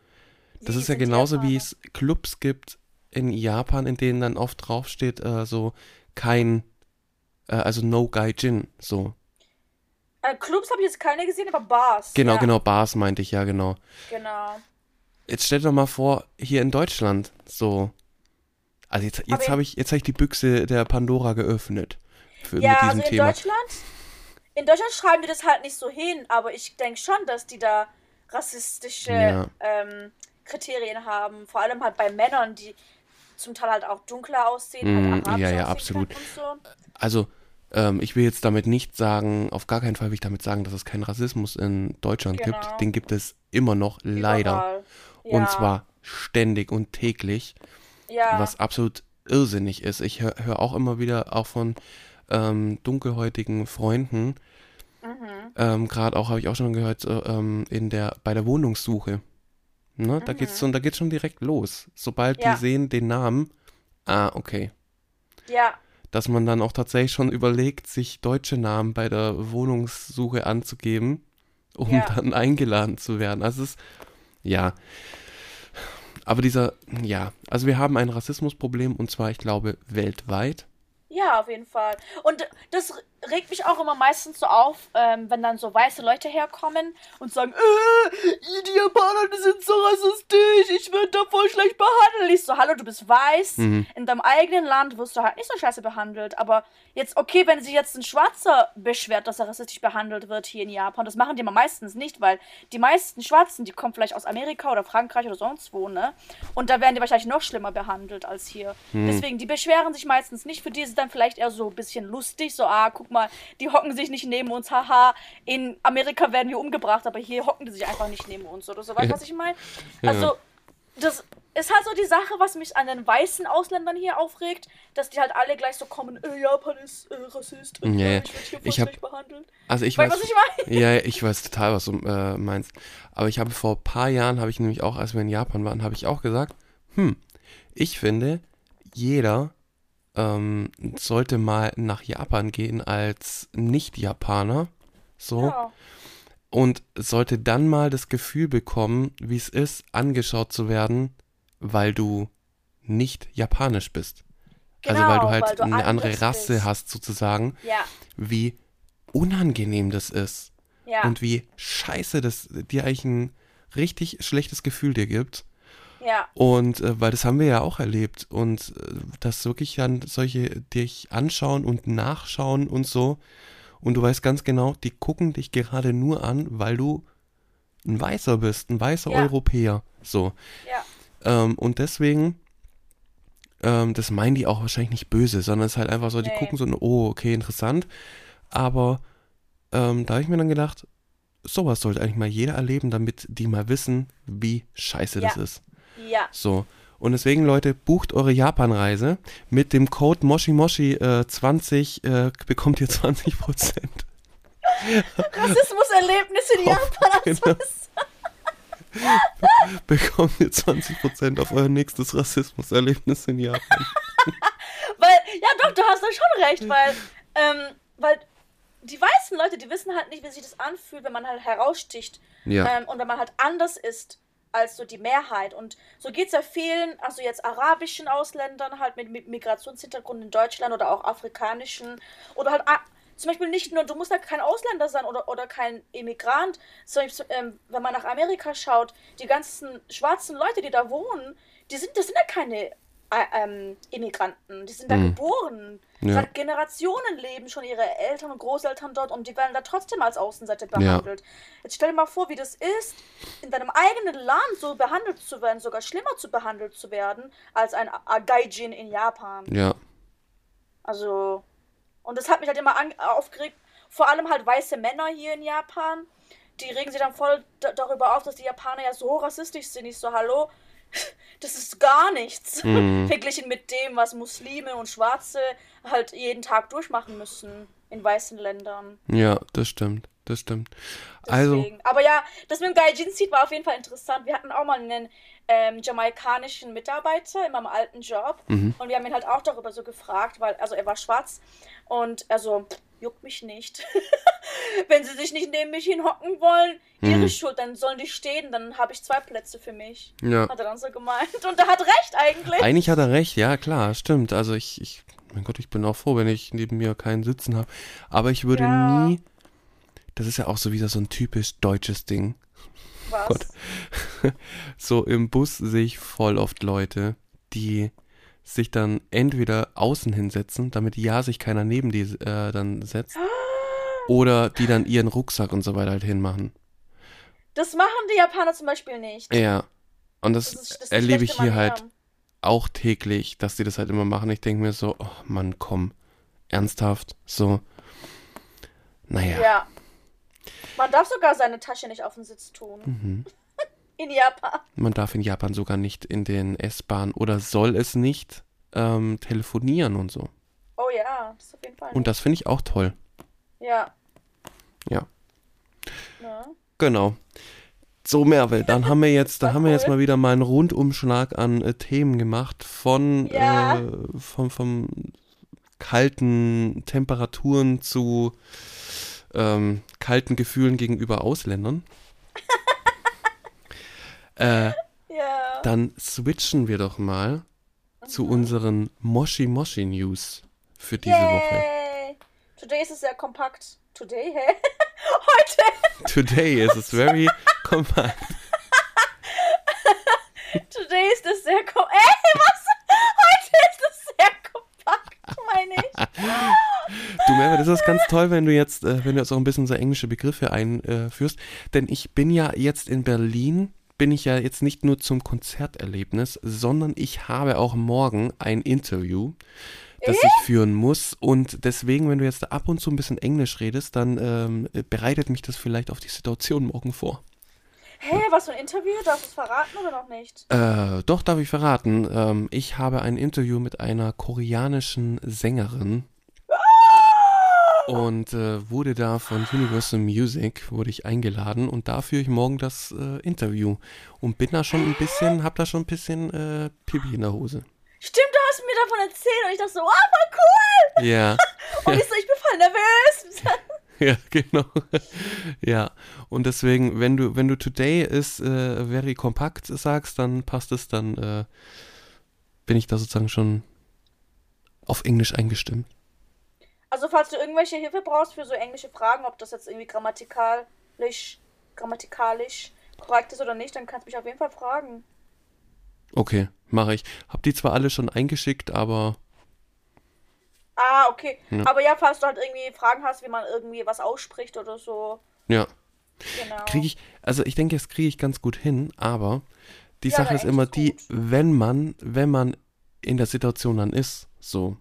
[SPEAKER 1] Das die ist ja genauso, wie es Clubs gibt in Japan, in denen dann oft draufsteht, äh, so kein, äh, also no Gaijin, so.
[SPEAKER 2] Äh, Clubs habe ich jetzt keine gesehen, aber Bars.
[SPEAKER 1] Genau, ja. genau, Bars meinte ich, ja, genau.
[SPEAKER 2] Genau.
[SPEAKER 1] Jetzt stell dir doch mal vor, hier in Deutschland, so. Also jetzt, jetzt habe ich, hab ich die Büchse der Pandora geöffnet.
[SPEAKER 2] Für, ja, also in Thema. Deutschland, in Deutschland schreiben die das halt nicht so hin, aber ich denke schon, dass die da rassistische ja. ähm, Kriterien haben. Vor allem halt bei Männern, die zum Teil halt auch dunkler aussehen.
[SPEAKER 1] Mm, halt ja, ja, absolut. So. Also, ähm, ich will jetzt damit nicht sagen, auf gar keinen Fall will ich damit sagen, dass es keinen Rassismus in Deutschland genau. gibt. Den gibt es immer noch, leider. Ja. Und zwar ständig und täglich. Ja. Was absolut irrsinnig ist. Ich höre hör auch immer wieder auch von ähm, dunkelhäutigen Freunden, mhm. ähm, gerade auch habe ich auch schon gehört, äh, in der, bei der Wohnungssuche. Ne? Mhm. Da geht's schon, da geht's schon direkt los. Sobald ja. die sehen den Namen, ah, okay.
[SPEAKER 2] Ja.
[SPEAKER 1] Dass man dann auch tatsächlich schon überlegt, sich deutsche Namen bei der Wohnungssuche anzugeben, um ja. dann eingeladen zu werden. Also es ist, ja. Aber dieser, ja, also wir haben ein Rassismusproblem und zwar, ich glaube, weltweit.
[SPEAKER 2] Ja, auf jeden Fall. Und das regt mich auch immer meistens so auf, ähm, wenn dann so weiße Leute herkommen und sagen, äh, die Japaner, die sind so rassistisch, ich werde da voll schlecht behandelt. Ich so, hallo, du bist weiß, mhm. in deinem eigenen Land wirst du halt nicht so scheiße behandelt. Aber jetzt, okay, wenn sich jetzt ein Schwarzer beschwert, dass er rassistisch behandelt wird hier in Japan, das machen die immer meistens nicht, weil die meisten Schwarzen, die kommen vielleicht aus Amerika oder Frankreich oder sonst wo, ne? Und da werden die wahrscheinlich noch schlimmer behandelt als hier. Mhm. Deswegen, die beschweren sich meistens nicht, für die ist es dann vielleicht eher so ein bisschen lustig, so, ah, guck mal, die hocken sich nicht neben uns, haha, in Amerika werden wir umgebracht, aber hier hocken die sich einfach nicht neben uns oder so. Weißt du, was ich meine? Also, das ist halt so die Sache, was mich an den weißen Ausländern hier aufregt, dass die halt alle gleich so kommen, äh, Japan ist äh, Rassist, und
[SPEAKER 1] ja, ich
[SPEAKER 2] werde hier voll behandelt.
[SPEAKER 1] Also ich weißt, weiß, was ich meine? Ja, ich weiß total, was du äh, meinst. Aber ich habe vor ein paar Jahren, habe ich nämlich auch, als wir in Japan waren, habe ich auch gesagt, hm, ich finde, jeder ähm, sollte mal nach Japan gehen als Nicht-Japaner. So. Ja. Und sollte dann mal das Gefühl bekommen, wie es ist, angeschaut zu werden, weil du nicht japanisch bist. Genau, also weil du halt weil du eine andere Rasse bist. hast, sozusagen.
[SPEAKER 2] Ja.
[SPEAKER 1] Wie unangenehm das ist.
[SPEAKER 2] Ja.
[SPEAKER 1] Und wie scheiße das dir eigentlich ein richtig schlechtes Gefühl dir gibt.
[SPEAKER 2] Ja.
[SPEAKER 1] Und äh, weil das haben wir ja auch erlebt und äh, dass wirklich dann solche dich anschauen und nachschauen und so und du weißt ganz genau, die gucken dich gerade nur an, weil du ein Weißer bist, ein weißer ja. Europäer. So.
[SPEAKER 2] Ja.
[SPEAKER 1] Ähm, und deswegen, ähm, das meinen die auch wahrscheinlich nicht böse, sondern es ist halt einfach so, die nee. gucken so, oh, okay, interessant. Aber ähm, da habe ich mir dann gedacht, sowas sollte eigentlich mal jeder erleben, damit die mal wissen, wie scheiße ja. das ist.
[SPEAKER 2] Ja.
[SPEAKER 1] So. Und deswegen, Leute, bucht eure Japan-Reise. Mit dem Code MoshiMoshi20 äh, äh, bekommt ihr 20%.
[SPEAKER 2] Rassismus-Erlebnis in (laughs) Japan. Genau. (laughs)
[SPEAKER 1] bekommt ihr 20% auf euer nächstes Rassismus-Erlebnis in Japan. (laughs)
[SPEAKER 2] weil, ja doch, du hast da schon recht, weil, ähm, weil die weißen Leute, die wissen halt nicht, wie sich das anfühlt, wenn man halt heraussticht.
[SPEAKER 1] Ja.
[SPEAKER 2] Ähm, und wenn man halt anders ist als so die Mehrheit. Und so geht es ja vielen, also jetzt arabischen Ausländern halt mit, Migrationshintergrund in Deutschland oder auch afrikanischen oder halt zum Beispiel nicht nur, du musst ja kein Ausländer sein oder, oder kein Immigrant, sondern ähm, wenn man nach Amerika schaut, die ganzen schwarzen Leute, die da wohnen, die sind, das sind ja keine ähm, Immigranten. Die sind da mhm. geboren. Ja. Seit Generationen leben schon ihre Eltern und Großeltern dort und die werden da trotzdem als Außenseite behandelt. Ja. Jetzt stell dir mal vor, wie das ist, in deinem eigenen Land so behandelt zu werden, sogar schlimmer zu behandelt zu werden, als ein Gaijin in Japan.
[SPEAKER 1] Ja.
[SPEAKER 2] Also, und das hat mich halt immer aufgeregt. Vor allem halt weiße Männer hier in Japan. Die regen sich dann voll darüber auf, dass die Japaner ja so rassistisch sind. Ich so, hallo, das ist gar nichts.
[SPEAKER 1] Mhm. (laughs)
[SPEAKER 2] Verglichen mit dem, was Muslime und Schwarze halt jeden Tag durchmachen müssen in weißen Ländern.
[SPEAKER 1] Ja, das stimmt. Das stimmt. Also,
[SPEAKER 2] Deswegen. Aber ja, das mit dem Gaijin Seed war auf jeden Fall interessant. Wir hatten auch mal einen ähm, jamaikanischen Mitarbeiter in meinem alten Job
[SPEAKER 1] Mhm.
[SPEAKER 2] und wir haben ihn halt auch darüber so gefragt, weil, also er war schwarz und so, "Pff, juckt mich nicht. (laughs) Wenn sie sich nicht neben mich hinhocken wollen, ihre
[SPEAKER 1] Mhm.
[SPEAKER 2] Schuld, dann sollen die stehen, dann habe ich zwei Plätze für mich.
[SPEAKER 1] ja.
[SPEAKER 2] Hat er dann so gemeint. Und er hat recht eigentlich.
[SPEAKER 1] Eigentlich hat er recht, ja klar, stimmt. Also ich, ich, mein Gott, ich bin auch froh, wenn ich neben mir keinen sitzen habe. Aber ich würde
[SPEAKER 2] Ja.
[SPEAKER 1] nie, das ist ja auch so wieder so ein typisch deutsches Ding.
[SPEAKER 2] Was?
[SPEAKER 1] Gott. (laughs) So im Bus sehe ich voll oft Leute, die sich dann entweder außen hinsetzen, damit ja sich keiner neben die äh, dann setzt, oder die dann ihren Rucksack und so weiter halt hinmachen.
[SPEAKER 2] Das machen die Japaner zum Beispiel nicht.
[SPEAKER 1] Ja. Und das,
[SPEAKER 2] Das ist, das
[SPEAKER 1] erlebe ich hier halt auch täglich, dass die das halt immer machen. Ich denke mir so, oh Mann, komm, ernsthaft, so. Naja.
[SPEAKER 2] Ja. Man darf sogar seine Tasche nicht auf den Sitz tun.
[SPEAKER 1] Mhm.
[SPEAKER 2] In Japan.
[SPEAKER 1] Man darf in Japan sogar nicht in den S-Bahnen oder soll es nicht ähm, telefonieren und so.
[SPEAKER 2] Oh ja, das auf jeden Fall.
[SPEAKER 1] Und das finde ich auch toll.
[SPEAKER 2] ja.
[SPEAKER 1] Ja.
[SPEAKER 2] Ne?
[SPEAKER 1] Genau. So, Merve, dann haben wir jetzt, dann
[SPEAKER 2] War (laughs)
[SPEAKER 1] haben wir jetzt mal wieder mal einen Rundumschlag an äh, Themen gemacht von
[SPEAKER 2] Ja.
[SPEAKER 1] äh, vom, vom kalten Temperaturen zu ähm, kalten Gefühlen gegenüber Ausländern. (laughs) äh,
[SPEAKER 2] Ja.
[SPEAKER 1] dann switchen wir doch mal zu
[SPEAKER 2] Mhm.
[SPEAKER 1] unseren Moshi Moshi News für diese Woche.
[SPEAKER 2] Yay. Today ist es sehr kompakt. Today, hä? (laughs) Heute.
[SPEAKER 1] Today is it's very (laughs) compact.
[SPEAKER 2] Today ist es sehr kompakt. Ey, was? Heute ist es sehr kompakt, meine ich. (laughs)
[SPEAKER 1] Du Merve, das ist ganz toll, wenn du jetzt, äh, wenn du jetzt auch ein bisschen so englische Begriffe einführst, denn ich bin ja jetzt in Berlin, bin ich ja jetzt nicht nur zum Konzerterlebnis, sondern ich habe auch morgen ein Interview, das ich führen muss und deswegen, wenn du jetzt ab und zu ein bisschen Englisch redest, dann ähm, bereitet mich das vielleicht auf die Situation morgen vor.
[SPEAKER 2] Hä, was für ein Interview? Darfst du es verraten oder noch nicht?
[SPEAKER 1] Äh, doch, darf ich verraten. Ähm, ich habe ein Interview mit einer koreanischen Sängerin und äh, wurde da von Universal Music, wurde ich eingeladen und da führe ich morgen das äh, Interview und bin da schon ein bisschen, hab da schon ein bisschen äh, Pipi in der Hose.
[SPEAKER 2] Stimmt, du hast mir davon erzählt und ich dachte so, wow, voll cool. (laughs)
[SPEAKER 1] Ja, (laughs)
[SPEAKER 2] Und ich so, ich bin voll nervös. (laughs)
[SPEAKER 1] ja, genau. ja, und deswegen, wenn du, wenn du today ist äh, very kompakt sagst, dann passt es, dann äh, bin ich da sozusagen schon auf Englisch eingestimmt.
[SPEAKER 2] Also, falls du irgendwelche Hilfe brauchst für so englische Fragen, ob das jetzt irgendwie grammatikalisch, grammatikalisch korrekt ist oder nicht, dann kannst du mich auf jeden Fall fragen.
[SPEAKER 1] Okay, mache ich. Hab die zwar alle schon eingeschickt, aber
[SPEAKER 2] Ah, okay.
[SPEAKER 1] Ja.
[SPEAKER 2] Aber ja, falls du halt irgendwie Fragen hast, wie man irgendwie was ausspricht oder so.
[SPEAKER 1] ja,
[SPEAKER 2] Genau.
[SPEAKER 1] kriege ich, also ich denke, das kriege ich ganz gut hin, aber die
[SPEAKER 2] Ja,
[SPEAKER 1] Sache ist immer
[SPEAKER 2] gut.
[SPEAKER 1] die, wenn man, wenn man in der Situation dann ist, so,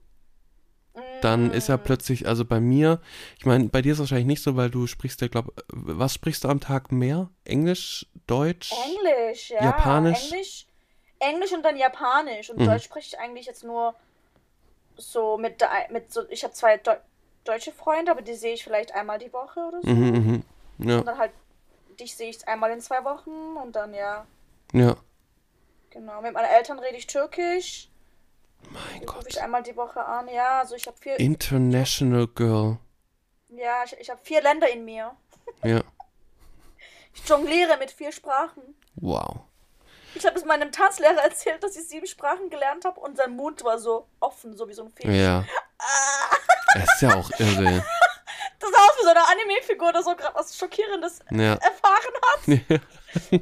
[SPEAKER 1] dann ist ja plötzlich, also bei mir, ich meine, bei dir ist es wahrscheinlich nicht so, weil du sprichst ja, glaub, was sprichst du am Tag mehr? Englisch, Deutsch?
[SPEAKER 2] Englisch, ja.
[SPEAKER 1] Japanisch?
[SPEAKER 2] Englisch, Englisch und dann Japanisch. Und
[SPEAKER 1] Mhm.
[SPEAKER 2] Deutsch spreche ich eigentlich jetzt nur so mit, der- mit so, ich habe zwei Deu deutsche Freunde, aber die sehe ich vielleicht einmal die Woche oder so.
[SPEAKER 1] Mhm, mhm. Ja,
[SPEAKER 2] Und dann halt, dich sehe ich einmal in zwei Wochen und dann ja,
[SPEAKER 1] ja.
[SPEAKER 2] genau. Mit meinen Eltern rede ich Türkisch.
[SPEAKER 1] Mein Gott.
[SPEAKER 2] ich einmal die Woche an. Ja, also ich habe vier,
[SPEAKER 1] International Girl.
[SPEAKER 2] ja, ich, ich habe vier Länder in mir.
[SPEAKER 1] Ja, (laughs)
[SPEAKER 2] Ich jongliere mit vier Sprachen.
[SPEAKER 1] wow.
[SPEAKER 2] Ich habe es meinem Tanzlehrer erzählt, dass ich sieben Sprachen gelernt habe und sein Mund war so offen, so wie so ein Fisch.
[SPEAKER 1] Ja. Es ist ja auch irre. (laughs)
[SPEAKER 2] Das sah aus wie so eine Anime-Figur, der so gerade was Schockierendes
[SPEAKER 1] Ja.
[SPEAKER 2] erfahren hat. (laughs)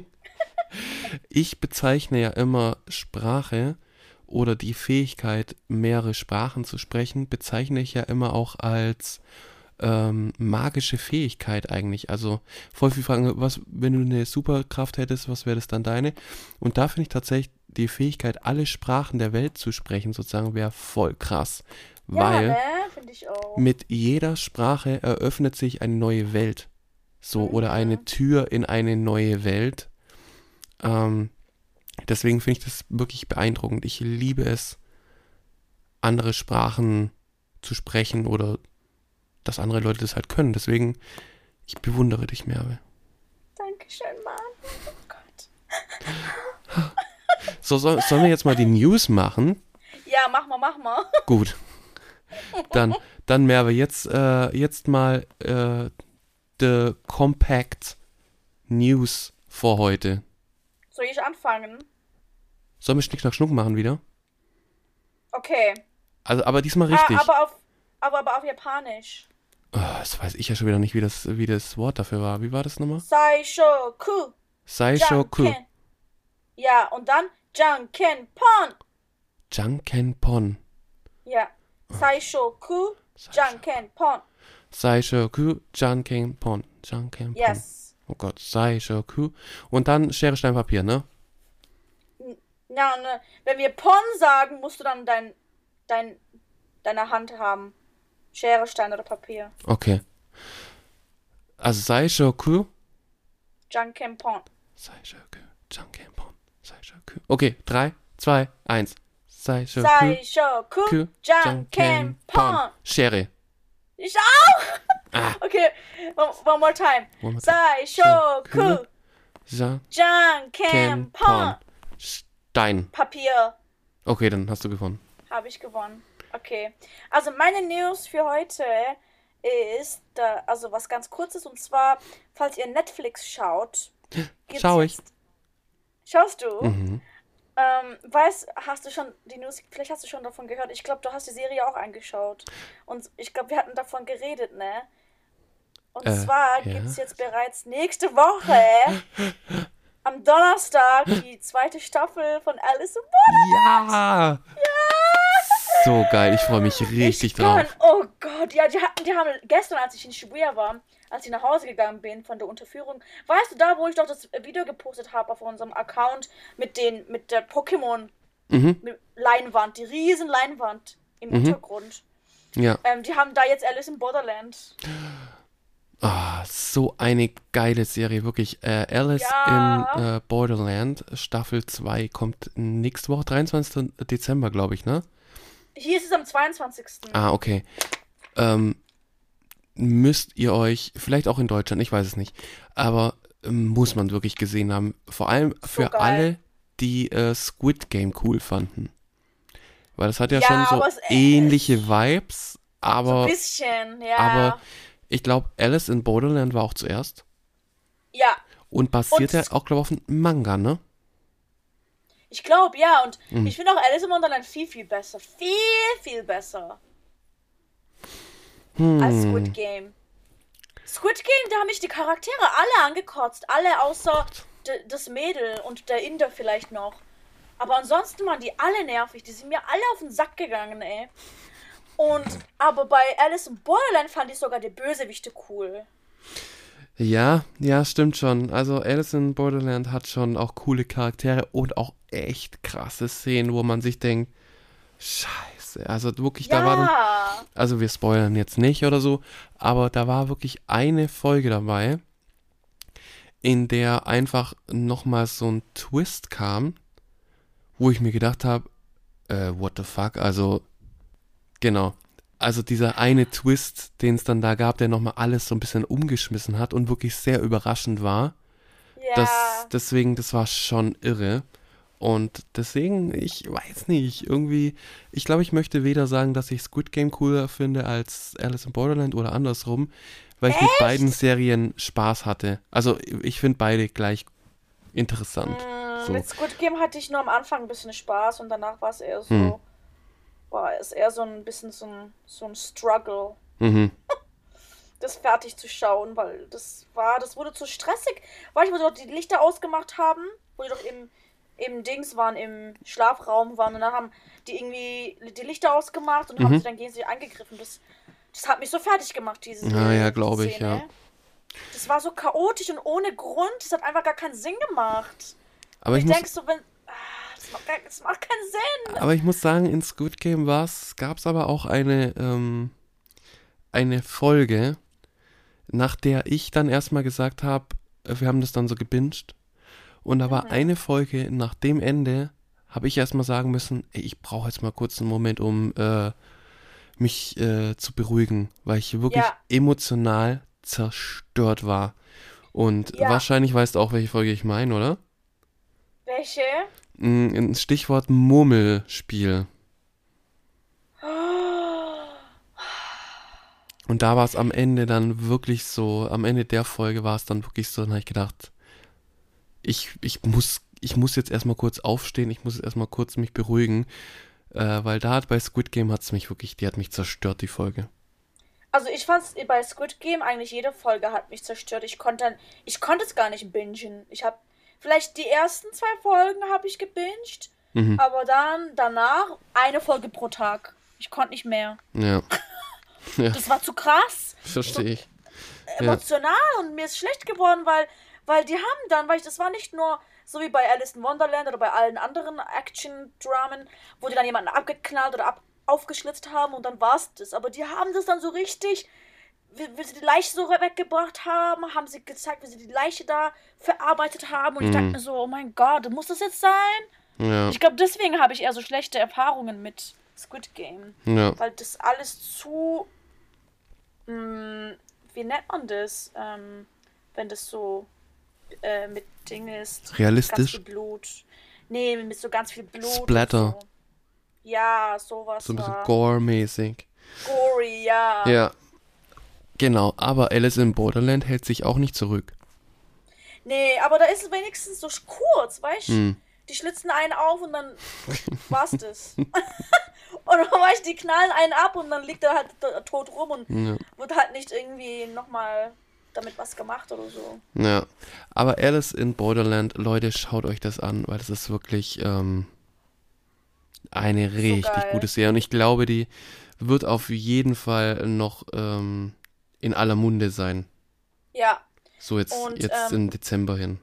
[SPEAKER 1] Ich bezeichne ja immer Sprache oder die Fähigkeit, mehrere Sprachen zu sprechen, bezeichne ich ja immer auch als ähm, magische Fähigkeit eigentlich. Also voll viel Fragen, was, wenn du eine Superkraft hättest, was wäre das dann deine? Und da finde ich tatsächlich die Fähigkeit, alle Sprachen der Welt zu sprechen, sozusagen, wäre voll krass. Weil
[SPEAKER 2] ja, ne? Ich auch.
[SPEAKER 1] mit jeder Sprache eröffnet sich eine neue Welt. So, oder eine Tür in eine neue Welt, ähm, deswegen finde ich das wirklich beeindruckend. Ich liebe es, andere Sprachen zu sprechen oder dass andere Leute das halt können. Deswegen, ich bewundere dich, Merve.
[SPEAKER 2] Dankeschön, Mann. Oh Gott. (laughs)
[SPEAKER 1] So, soll, sollen wir jetzt mal die News machen?
[SPEAKER 2] Ja, mach mal, mach mal.
[SPEAKER 1] Gut. Dann, dann Merve, jetzt, äh, jetzt mal äh, the Compact News vor heute.
[SPEAKER 2] Soll ich anfangen?
[SPEAKER 1] Sollen wir Schnick nach Schnuck machen wieder?
[SPEAKER 2] Okay.
[SPEAKER 1] Also, aber diesmal richtig.
[SPEAKER 2] Ah, aber auf, aber, aber auf Japanisch.
[SPEAKER 1] Oh, das weiß ich ja schon wieder nicht, wie das, wie das Wort dafür war. Wie war das nochmal?
[SPEAKER 2] Saishoku.
[SPEAKER 1] Saishoku.
[SPEAKER 2] Ja, und dann Janken Pon.
[SPEAKER 1] Jankenpon.
[SPEAKER 2] Ja. Saishoku. Janken Pon.
[SPEAKER 1] Saishoku Jankenpon. Jankenpon.
[SPEAKER 2] Yes.
[SPEAKER 1] Oh Gott, Saishoku. Und dann Schere, Stein, Papier, ne?
[SPEAKER 2] Ja, und äh, wenn wir Pon sagen, musst du dann dein, dein, deine Hand haben. Schere, Stein oder Papier.
[SPEAKER 1] Okay. Also Saishoku.
[SPEAKER 2] Janken Pon.
[SPEAKER 1] Saishoku Jankenpon. Saishoku. Okay, 3, 2, 1. Saishoku
[SPEAKER 2] Saishoku.
[SPEAKER 1] Ku,
[SPEAKER 2] Janken Pon.
[SPEAKER 1] Schere.
[SPEAKER 2] Ich auch.
[SPEAKER 1] Ah. (laughs)
[SPEAKER 2] Okay, one, one more time.
[SPEAKER 1] One more time.
[SPEAKER 2] Saishoku.
[SPEAKER 1] Jankenpon. Stein.
[SPEAKER 2] Papier.
[SPEAKER 1] Okay, dann hast du gewonnen.
[SPEAKER 2] Habe ich gewonnen. Okay. Also meine News für heute ist, da, also was ganz kurzes, und zwar, falls ihr Netflix schaut. (gasps)
[SPEAKER 1] Schau ich.
[SPEAKER 2] jetzt- Schaust du?
[SPEAKER 1] Mhm.
[SPEAKER 2] Ähm, weißt, hast du schon die News, vielleicht hast du schon davon gehört. Ich glaube, du hast die Serie auch angeschaut. Und ich glaube, wir hatten davon geredet, ne? Und
[SPEAKER 1] Äh,
[SPEAKER 2] zwar
[SPEAKER 1] ja.
[SPEAKER 2] gibt es jetzt bereits nächste Woche (gasps) (laughs) am Donnerstag die zweite Staffel von Alice in Wonderland.
[SPEAKER 1] Ja! So geil, ich freue mich richtig
[SPEAKER 2] Ich kann-
[SPEAKER 1] drauf.
[SPEAKER 2] Oh Gott, ja, die hatten, die haben gestern, als ich in Shibuya war, als ich nach Hause gegangen bin von der Unterführung, weißt du da, wo ich doch das Video gepostet habe auf unserem Account mit den, mit der Pokémon
[SPEAKER 1] Mhm,
[SPEAKER 2] Leinwand, die riesen Leinwand im Hintergrund.
[SPEAKER 1] ja.
[SPEAKER 2] Ähm, die haben da jetzt Alice in Borderland.
[SPEAKER 1] Ah, so eine geile Serie, wirklich. Äh, Alice
[SPEAKER 2] Ja.
[SPEAKER 1] in äh, Borderland, Staffel 2, kommt nächste Woche, 23. Dezember, glaube ich, ne?
[SPEAKER 2] Hier ist es am 22.
[SPEAKER 1] Ah, okay. Ähm, müsst ihr euch, vielleicht auch in Deutschland, ich weiß es nicht, aber ähm, muss man wirklich gesehen haben. Vor allem für
[SPEAKER 2] geil.
[SPEAKER 1] alle, die äh, Squid Game cool fanden. Weil das hat ja,
[SPEAKER 2] Ja,
[SPEAKER 1] schon so ähnliche Vibes,
[SPEAKER 2] so
[SPEAKER 1] aber,
[SPEAKER 2] ein bisschen, ja.
[SPEAKER 1] aber ich glaube, Alice in Borderland war auch zuerst.
[SPEAKER 2] ja,
[SPEAKER 1] Und basiert ja auch, glaube ich, auf einem Manga, ne?
[SPEAKER 2] ich glaube, ja. Und
[SPEAKER 1] Mhm.
[SPEAKER 2] ich finde auch Alice in Wonderland viel, viel besser. Viel, viel besser.
[SPEAKER 1] Hm.
[SPEAKER 2] als Squid Game. Squid Game, da haben mich die Charaktere alle angekotzt. Alle außer d- das Mädel und der Inder vielleicht noch. Aber ansonsten waren die alle nervig. Die sind mir alle auf den Sack gegangen, ey. Und, aber bei Alice in Borderland fand ich sogar die Bösewichte cool.
[SPEAKER 1] Ja, ja, stimmt schon. Also Alice in Borderland hat schon auch coole Charaktere und auch echt krasse Szenen, wo man sich denkt, scheiße, also wirklich, da waren,
[SPEAKER 2] Ja,
[SPEAKER 1] also wir spoilern jetzt nicht oder so, aber da war wirklich eine Folge dabei, in der einfach nochmal so ein Twist kam, wo ich mir gedacht habe, äh, what the fuck, also, genau. Also dieser eine Twist, den es dann da gab, der nochmal alles so ein bisschen umgeschmissen hat und wirklich sehr überraschend war.
[SPEAKER 2] ja.
[SPEAKER 1] Das, deswegen, das war schon irre. Und deswegen, ich weiß nicht, irgendwie, ich glaube, ich möchte weder sagen, dass ich Squid Game cooler finde als Alice in Borderland oder andersrum, weil ich mit beiden Serien Spaß hatte. Also ich finde beide gleich interessant.
[SPEAKER 2] Mm,
[SPEAKER 1] so.
[SPEAKER 2] Mit Squid Game hatte ich nur am Anfang ein bisschen Spaß und danach war es eher so.
[SPEAKER 1] Hm.
[SPEAKER 2] War es eher so ein bisschen so ein, so ein Struggle.
[SPEAKER 1] Mhm. (laughs)
[SPEAKER 2] das fertig zu schauen, weil das war, das wurde zu stressig. Weil ich, wo doch die Lichter ausgemacht haben, wo die doch im, im Dings waren, im Schlafraum waren und dann haben die irgendwie die Lichter ausgemacht und haben
[SPEAKER 1] Mhm.
[SPEAKER 2] sie dann gegen sie angegriffen. Das, das hat mich so fertig gemacht, diese
[SPEAKER 1] Ja, ja, glaube ich, ja.
[SPEAKER 2] Das war so chaotisch und ohne Grund. Das hat einfach gar keinen Sinn gemacht.
[SPEAKER 1] Aber ich
[SPEAKER 2] Ich
[SPEAKER 1] muss,
[SPEAKER 2] denke so, wenn. Das macht, gar- das macht keinen Sinn.
[SPEAKER 1] aber ich muss sagen, in Squid Game gab es aber auch eine, ähm, eine Folge, nach der ich dann erstmal gesagt habe, wir haben das dann so gebinged Und da war eine Folge nach dem Ende, habe ich erstmal sagen müssen, ey, ich brauche jetzt mal kurz einen Moment, um äh, mich äh, zu beruhigen, weil ich wirklich
[SPEAKER 2] Ja.
[SPEAKER 1] emotional zerstört war. Und
[SPEAKER 2] Ja.
[SPEAKER 1] wahrscheinlich weißt du auch, welche Folge ich meine, oder?
[SPEAKER 2] Welche?
[SPEAKER 1] Ein Stichwort Murmelspiel. Und da war es am Ende dann wirklich so, am Ende der Folge war es dann wirklich so, dann habe ich gedacht, ich, ich muss, ich muss jetzt erstmal kurz aufstehen, ich muss jetzt erstmal kurz mich beruhigen, äh, weil da bei Squid Game hat es mich wirklich, die hat mich zerstört, die Folge.
[SPEAKER 2] Also ich fand's bei Squid Game eigentlich jede Folge hat mich zerstört. Ich konnte ich konnte es gar nicht bingen. Ich habe vielleicht die ersten zwei Folgen habe ich gebinged,
[SPEAKER 1] Mhm.
[SPEAKER 2] aber dann danach eine Folge pro Tag. Ich konnte nicht mehr.
[SPEAKER 1] Ja. (laughs) ja,
[SPEAKER 2] Das war zu krass,
[SPEAKER 1] verstehe ich. Ja.
[SPEAKER 2] emotional und mir ist schlecht geworden, weil weil die haben dann, weil ich das war nicht nur so wie bei Alice in Wonderland oder bei allen anderen Action-Dramen, wo die dann jemanden abgeknallt oder ab aufgeschlitzt haben und dann war's das. Aber die haben das dann so richtig, wie, sie die Leiche so weggebracht haben, haben sie gezeigt, wie sie die Leiche da verarbeitet haben. Und ich dachte
[SPEAKER 1] Mhm.
[SPEAKER 2] mir so, oh mein Gott, muss das jetzt sein?
[SPEAKER 1] Ja,
[SPEAKER 2] Ich glaube, deswegen habe ich eher so schlechte Erfahrungen mit Squid Game.
[SPEAKER 1] ja.
[SPEAKER 2] Weil das alles zu. Mh, wie nennt man das? Ähm, wenn das so äh, mit Ding ist. Ganz
[SPEAKER 1] Realistisch?
[SPEAKER 2] viel Blut. Nee, mit so ganz viel Blut.
[SPEAKER 1] Splatter.
[SPEAKER 2] So. Ja, sowas.
[SPEAKER 1] So ein bisschen gore-mäßig.
[SPEAKER 2] Gory, ja.
[SPEAKER 1] Ja. Genau, aber Alice in Borderland hält sich auch nicht zurück.
[SPEAKER 2] Nee, aber da ist es wenigstens so kurz, weißt du?
[SPEAKER 1] Hm.
[SPEAKER 2] Die schlitzen einen auf und dann war's das. (laughs) und weißt du, die knallen einen ab und dann liegt er halt tot rum und
[SPEAKER 1] Ja.
[SPEAKER 2] wird halt nicht irgendwie nochmal damit was gemacht oder so.
[SPEAKER 1] Ja, aber Alice in Borderland, Leute, schaut euch das an, weil das ist wirklich ähm, eine richtig
[SPEAKER 2] geil.
[SPEAKER 1] gute Serie. Und ich glaube, die wird auf jeden Fall noch ähm, in aller Munde sein.
[SPEAKER 2] Ja.
[SPEAKER 1] So jetzt,
[SPEAKER 2] Und,
[SPEAKER 1] jetzt
[SPEAKER 2] ähm,
[SPEAKER 1] im Dezember hin.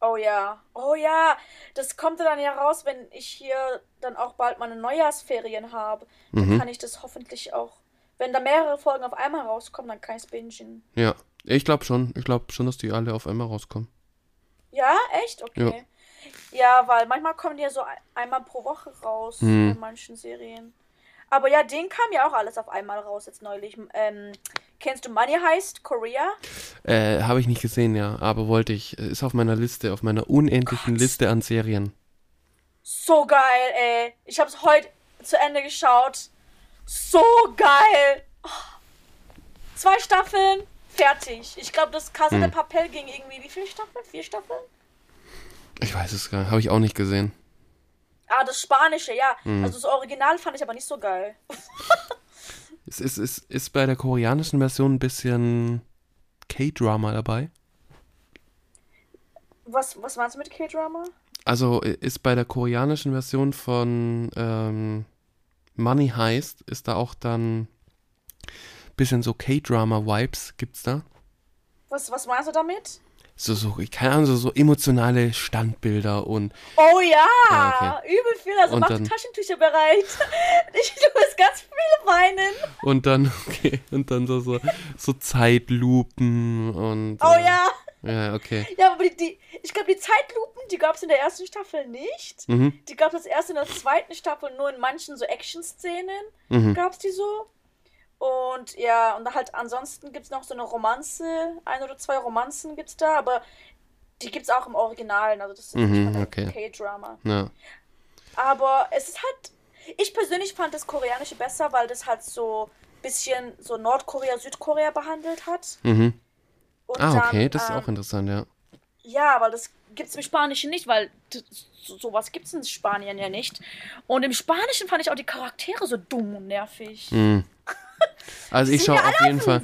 [SPEAKER 2] Oh ja. Oh ja. Das kommt dann ja raus, wenn ich hier dann auch bald meine Neujahrsferien habe. Dann
[SPEAKER 1] Mhm.
[SPEAKER 2] kann ich das hoffentlich auch. Wenn da mehrere Folgen auf einmal rauskommen, dann kann ich es bingen.
[SPEAKER 1] Ja, ich glaube schon. Ich glaube schon, dass die alle auf einmal rauskommen.
[SPEAKER 2] Ja, echt? Okay. Ja, weil manchmal kommen die ja so ein- einmal pro Woche raus
[SPEAKER 1] Hm.
[SPEAKER 2] in manchen Serien. Aber ja, den kam ja auch alles auf einmal raus jetzt neulich. Ähm, kennst du Money Heist Korea?
[SPEAKER 1] Äh, habe ich nicht gesehen, ja, aber wollte ich. Ist auf meiner Liste, auf meiner unendlichen
[SPEAKER 2] Gott.
[SPEAKER 1] Liste an Serien.
[SPEAKER 2] So geil, ey. Ich hab's heute zu Ende geschaut. So geil. Oh. Zwei Staffeln, fertig. Ich glaube, das Casa de
[SPEAKER 1] Hm.
[SPEAKER 2] Papel ging irgendwie, wie viele Staffeln? Vier Staffeln?
[SPEAKER 1] Ich weiß es gar nicht, habe ich auch nicht gesehen.
[SPEAKER 2] Ah, das Spanische, ja.
[SPEAKER 1] Hm.
[SPEAKER 2] Also das Original fand ich aber nicht so geil. (laughs)
[SPEAKER 1] Es ist, ist, ist bei der koreanischen Version ein bisschen K-Drama dabei.
[SPEAKER 2] Was, was meinst du mit K-Drama?
[SPEAKER 1] Also ist bei der koreanischen Version von ähm, Money Heist, ist da auch dann bisschen so K-Drama-Vibes, gibt's da?
[SPEAKER 2] Was, was meinst du damit?
[SPEAKER 1] So, so, keine Ahnung, so, so emotionale Standbilder und
[SPEAKER 2] Oh ja,
[SPEAKER 1] Ah,
[SPEAKER 2] übel viel. Also
[SPEAKER 1] Und
[SPEAKER 2] mach
[SPEAKER 1] dann-
[SPEAKER 2] Taschentücher bereit. (laughs) Ich, du wirst ganz viel weinen.
[SPEAKER 1] und dann, (laughs) okay, und dann so, so, so Zeitlupen und
[SPEAKER 2] Oh
[SPEAKER 1] äh,
[SPEAKER 2] ja.
[SPEAKER 1] Ja, okay.
[SPEAKER 2] Ja, aber die, die ich glaube, die Zeitlupen, die gab es in der ersten Staffel nicht.
[SPEAKER 1] Mhm,
[SPEAKER 2] Die gab es erst in der zweiten Staffel, nur in manchen so Action-Szenen
[SPEAKER 1] mhm.
[SPEAKER 2] gab es die so. Und ja, und halt ansonsten gibt es noch so eine Romanze, ein oder zwei Romanzen gibt es da, aber die gibt es auch im Originalen, also das ist
[SPEAKER 1] Mhm, okay.
[SPEAKER 2] K-Drama.
[SPEAKER 1] Ja.
[SPEAKER 2] Aber es ist halt, ich persönlich fand das Koreanische besser, weil das halt so bisschen so Nordkorea, Südkorea behandelt hat.
[SPEAKER 1] Mhm.
[SPEAKER 2] Und
[SPEAKER 1] Ah, okay,
[SPEAKER 2] dann,
[SPEAKER 1] das ist
[SPEAKER 2] ähm,
[SPEAKER 1] auch interessant, ja.
[SPEAKER 2] Ja, weil das gibt's im Spanischen nicht, weil so, sowas gibt's in Spanien ja nicht. Und im Spanischen fand ich auch die Charaktere so dumm und nervig.
[SPEAKER 1] Mhm. Also ich schaue auf jeden Fall,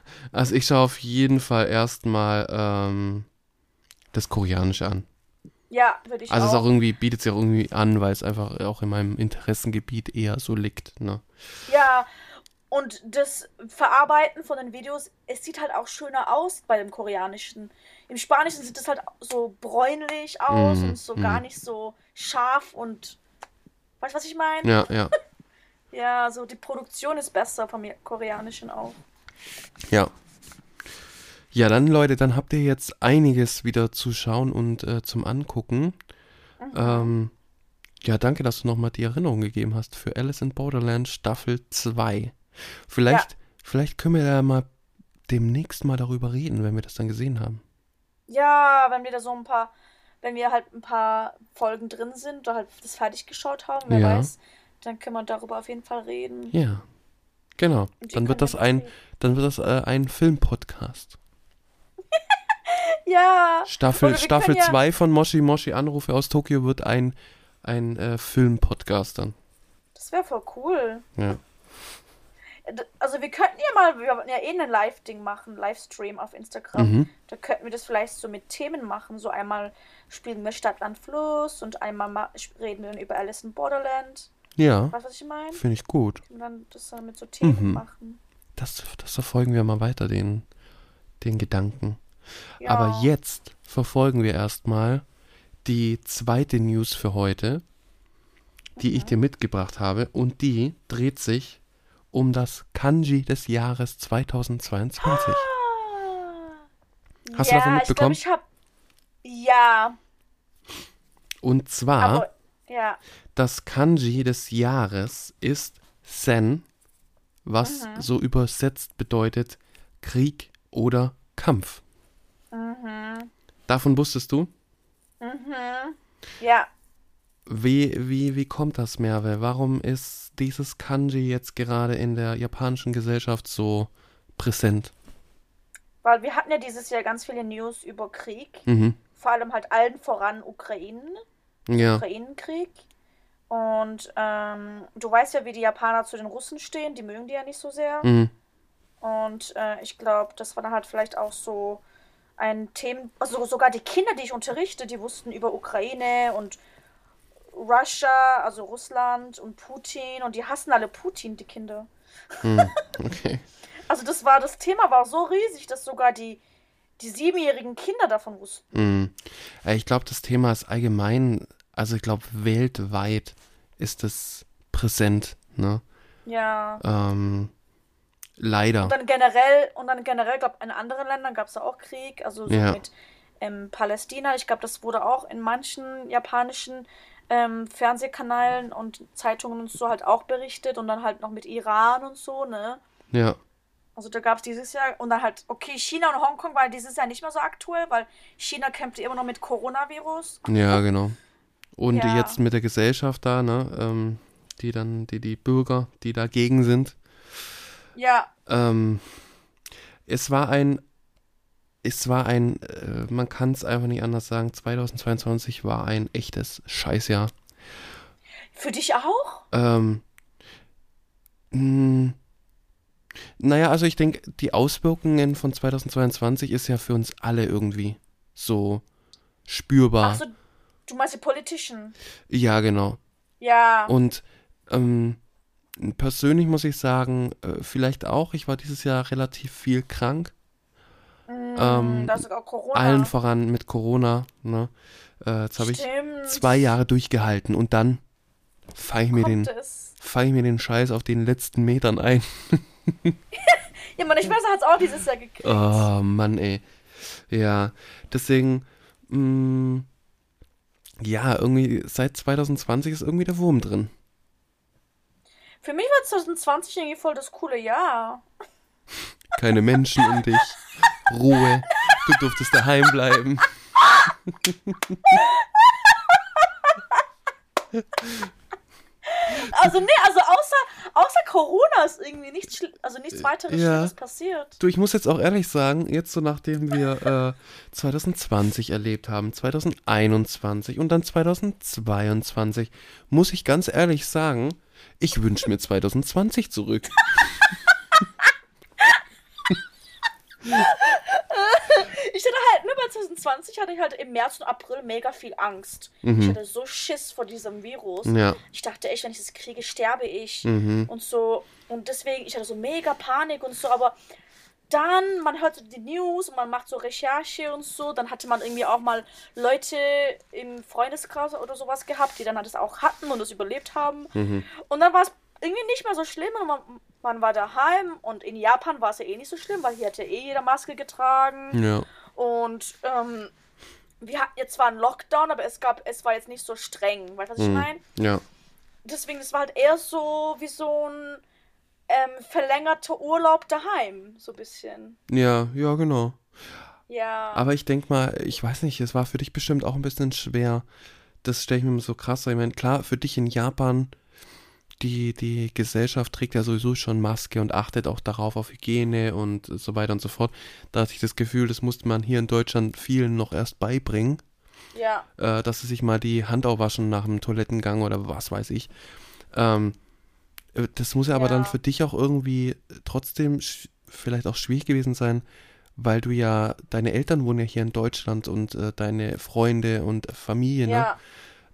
[SPEAKER 1] (laughs) also ich schaue auf jeden Fall erstmal ähm, das Koreanische an.
[SPEAKER 2] Ja, würde ich
[SPEAKER 1] Also es ist
[SPEAKER 2] auch.
[SPEAKER 1] auch irgendwie, bietet sich auch irgendwie an, weil es einfach auch in meinem Interessengebiet eher so liegt, ne?
[SPEAKER 2] Ja, und das Verarbeiten von den Videos, es sieht halt auch schöner aus bei dem Koreanischen. Im Spanischen sieht es halt so bräunlich aus
[SPEAKER 1] Mhm,
[SPEAKER 2] und so
[SPEAKER 1] mhm.
[SPEAKER 2] gar nicht so scharf und. Weißt du, was ich meine?
[SPEAKER 1] Ja, ja, (laughs)
[SPEAKER 2] Ja, so die Produktion ist besser vom Koreanischen auch.
[SPEAKER 1] ja. Ja, dann Leute, dann habt ihr jetzt einiges wieder zu schauen und äh, zum Angucken.
[SPEAKER 2] Mhm.
[SPEAKER 1] Ähm, ja, danke, dass du nochmal die Erinnerung gegeben hast für Alice in Borderland Staffel 2. Vielleicht, vielleicht können wir ja mal demnächst mal darüber reden, wenn wir das dann gesehen haben.
[SPEAKER 2] Ja, wenn wir da so ein paar, wenn wir halt ein paar Folgen drin sind oder halt das fertig geschaut haben, wer
[SPEAKER 1] Ja.
[SPEAKER 2] weiß, dann können wir darüber auf jeden Fall reden.
[SPEAKER 1] Ja, genau. Dann wird das ein,
[SPEAKER 2] mitreden.
[SPEAKER 1] dann wird das äh, ein Filmpodcast. (laughs)
[SPEAKER 2] Ja.
[SPEAKER 1] Staffel,
[SPEAKER 2] Oder wir
[SPEAKER 1] Staffel
[SPEAKER 2] können ja-
[SPEAKER 1] 2 von Moshi Moshi Anrufe aus Tokio wird ein, ein äh, Filmpodcast dann.
[SPEAKER 2] Das wäre voll cool.
[SPEAKER 1] Ja.
[SPEAKER 2] D- Also wir könnten ja mal, wir wollten ja eh ein Live-Ding machen, Livestream auf Instagram.
[SPEAKER 1] Mhm.
[SPEAKER 2] Da könnten wir das vielleicht so mit Themen machen. So einmal spielen wir Stadt, Land, Fluss und einmal ma- reden wir über Alice in Borderland.
[SPEAKER 1] Ja,
[SPEAKER 2] Weißt du, was ich meine?
[SPEAKER 1] finde ich gut.
[SPEAKER 2] Und dann das dann mit so Themen
[SPEAKER 1] Mhm.
[SPEAKER 2] machen.
[SPEAKER 1] Das, das verfolgen wir mal weiter, den, den Gedanken.
[SPEAKER 2] Ja.
[SPEAKER 1] Aber jetzt verfolgen wir erstmal die zweite News für heute, die ich dir mitgebracht habe. Und die dreht sich um das Kanji des Jahres 2022.
[SPEAKER 2] Ah.
[SPEAKER 1] Hast du davon
[SPEAKER 2] ja,
[SPEAKER 1] mitbekommen?
[SPEAKER 2] Ich glaube, ich habe. Ja,
[SPEAKER 1] Und zwar,
[SPEAKER 2] aber. Ja.
[SPEAKER 1] das Kanji des Jahres ist Sen, was
[SPEAKER 2] Mhm.
[SPEAKER 1] so übersetzt bedeutet Krieg oder Kampf.
[SPEAKER 2] Mhm.
[SPEAKER 1] Davon wusstest du?
[SPEAKER 2] Mhm. Ja.
[SPEAKER 1] Wie, wie, wie kommt das, Merve? Warum ist dieses Kanji jetzt gerade in der japanischen Gesellschaft so präsent?
[SPEAKER 2] Weil wir hatten ja dieses Jahr ganz viele News über Krieg.
[SPEAKER 1] Mhm.
[SPEAKER 2] Vor allem halt allen voran Ukraine.
[SPEAKER 1] Ja.
[SPEAKER 2] Ukrainenkrieg. Und ähm, du weißt ja, wie die Japaner zu den Russen stehen. Die mögen die ja nicht so sehr.
[SPEAKER 1] Mhm.
[SPEAKER 2] Und äh, ich glaube, das war dann halt vielleicht auch so ein Thema. Also sogar die Kinder, die ich unterrichte, die wussten über Ukraine und Russia, also Russland und Putin. Und die hassen alle Putin, die Kinder.
[SPEAKER 1] Mhm. (laughs) Okay.
[SPEAKER 2] Also das war, das Thema war so riesig, dass sogar die, die siebenjährigen Kinder davon wussten.
[SPEAKER 1] Mhm. Äh, Ich glaube, das Thema ist allgemein, also ich glaube, weltweit ist es präsent, ne?
[SPEAKER 2] Ja.
[SPEAKER 1] Ähm, leider.
[SPEAKER 2] Und dann generell, und dann generell, glaube in anderen Ländern gab es auch Krieg, also so
[SPEAKER 1] Ja.
[SPEAKER 2] mit ähm, Palästina. Ich glaube, das wurde auch in manchen japanischen ähm, Fernsehkanälen und Zeitungen und so halt auch berichtet und dann halt noch mit Iran und so, ne?
[SPEAKER 1] Ja.
[SPEAKER 2] Also da gab es dieses Jahr und dann halt, okay, China und Hongkong war dieses Jahr nicht mehr so aktuell, weil China kämpfte immer noch mit Coronavirus.
[SPEAKER 1] Ja, genau. Und
[SPEAKER 2] Ja.
[SPEAKER 1] jetzt mit der Gesellschaft da, ne? Ähm, die dann, die, die Bürger, die dagegen sind.
[SPEAKER 2] Ja,
[SPEAKER 1] Ähm, es war ein, es war ein, äh, man kann es einfach nicht anders sagen, 2022 war ein echtes Scheißjahr.
[SPEAKER 2] für dich auch?
[SPEAKER 1] Ähm, mh, naja, also ich denke, die Auswirkungen von 2022 ist ja für uns alle irgendwie so spürbar.
[SPEAKER 2] Ach so, du meinst die Politician?
[SPEAKER 1] Ja, genau.
[SPEAKER 2] Ja.
[SPEAKER 1] Und ähm, persönlich muss ich sagen, äh, vielleicht auch, ich war dieses Jahr relativ viel krank.
[SPEAKER 2] Mm,
[SPEAKER 1] ähm,
[SPEAKER 2] da ist sogar Corona.
[SPEAKER 1] Allen voran mit Corona. Ne? Äh, jetzt habe ich zwei Jahre durchgehalten und dann fange ich, mir den- fang ich mir den Scheiß auf den letzten Metern ein. (laughs)
[SPEAKER 2] Ja, meine Schwester hat es auch dieses Jahr gekriegt.
[SPEAKER 1] Oh Mann, ey. Ja, deswegen, mh, ja, irgendwie seit 2020 ist irgendwie der Wurm drin.
[SPEAKER 2] Für mich war 2020 irgendwie voll das coole Jahr.
[SPEAKER 1] Keine Menschen um dich. Ruhe. Du durftest daheim bleiben. (laughs)
[SPEAKER 2] Also nee, also außer, außer Corona ist irgendwie nichts, also nichts weiteres
[SPEAKER 1] Ja.
[SPEAKER 2] Schlimmes passiert.
[SPEAKER 1] Du, ich muss jetzt auch ehrlich sagen, jetzt so nachdem wir äh, 2020 erlebt haben, 2021 und dann 2022, muss ich ganz ehrlich sagen, ich wünsche mir 2020 zurück. (laughs)
[SPEAKER 2] Ich hatte halt, nur bei 2020 hatte ich halt im März und April mega viel Angst. Ich
[SPEAKER 1] Mhm.
[SPEAKER 2] hatte so Schiss vor diesem Virus.
[SPEAKER 1] Ja.
[SPEAKER 2] Ich dachte echt, wenn ich das kriege, sterbe ich.
[SPEAKER 1] Mhm.
[SPEAKER 2] Und so. Und deswegen, ich hatte so mega Panik und so, aber dann, man hört so die News und man macht so Recherche und so, dann hatte man irgendwie auch mal Leute im Freundeskreis oder sowas gehabt, die dann halt das auch hatten und das überlebt haben.
[SPEAKER 1] Mhm.
[SPEAKER 2] Und dann war es irgendwie nicht mehr so schlimm und man, man war daheim und in Japan war es ja eh nicht so schlimm, weil hier hat ja eh jeder Maske getragen.
[SPEAKER 1] Ja.
[SPEAKER 2] Und ähm, wir hatten jetzt zwar einen Lockdown, aber es gab, es war jetzt nicht so streng, weißt du, was ich
[SPEAKER 1] Mhm.
[SPEAKER 2] meine?
[SPEAKER 1] Ja.
[SPEAKER 2] Deswegen, es war halt eher so wie so ein ähm, verlängerter Urlaub daheim, so ein bisschen.
[SPEAKER 1] Ja, ja, genau.
[SPEAKER 2] Ja.
[SPEAKER 1] Aber ich denke mal, ich weiß nicht, es war für dich bestimmt auch ein bisschen schwer. Das stelle ich mir immer so krass vor. Ich meine, klar, für dich in Japan, die, die Gesellschaft trägt ja sowieso schon Maske und achtet auch darauf auf Hygiene und so weiter und so fort. Da hatte ich das Gefühl, das musste man hier in Deutschland vielen noch erst beibringen,
[SPEAKER 2] ja.
[SPEAKER 1] äh, dass sie sich mal die Hand aufwaschen nach dem Toilettengang oder was weiß ich. Ähm, äh, das muss ja aber dann
[SPEAKER 2] Ja.
[SPEAKER 1] für dich auch irgendwie trotzdem vielleicht auch schwierig gewesen sein, weil du ja, deine Eltern wohnen ja hier in Deutschland und äh, deine Freunde und Familie, ne?
[SPEAKER 2] Ja.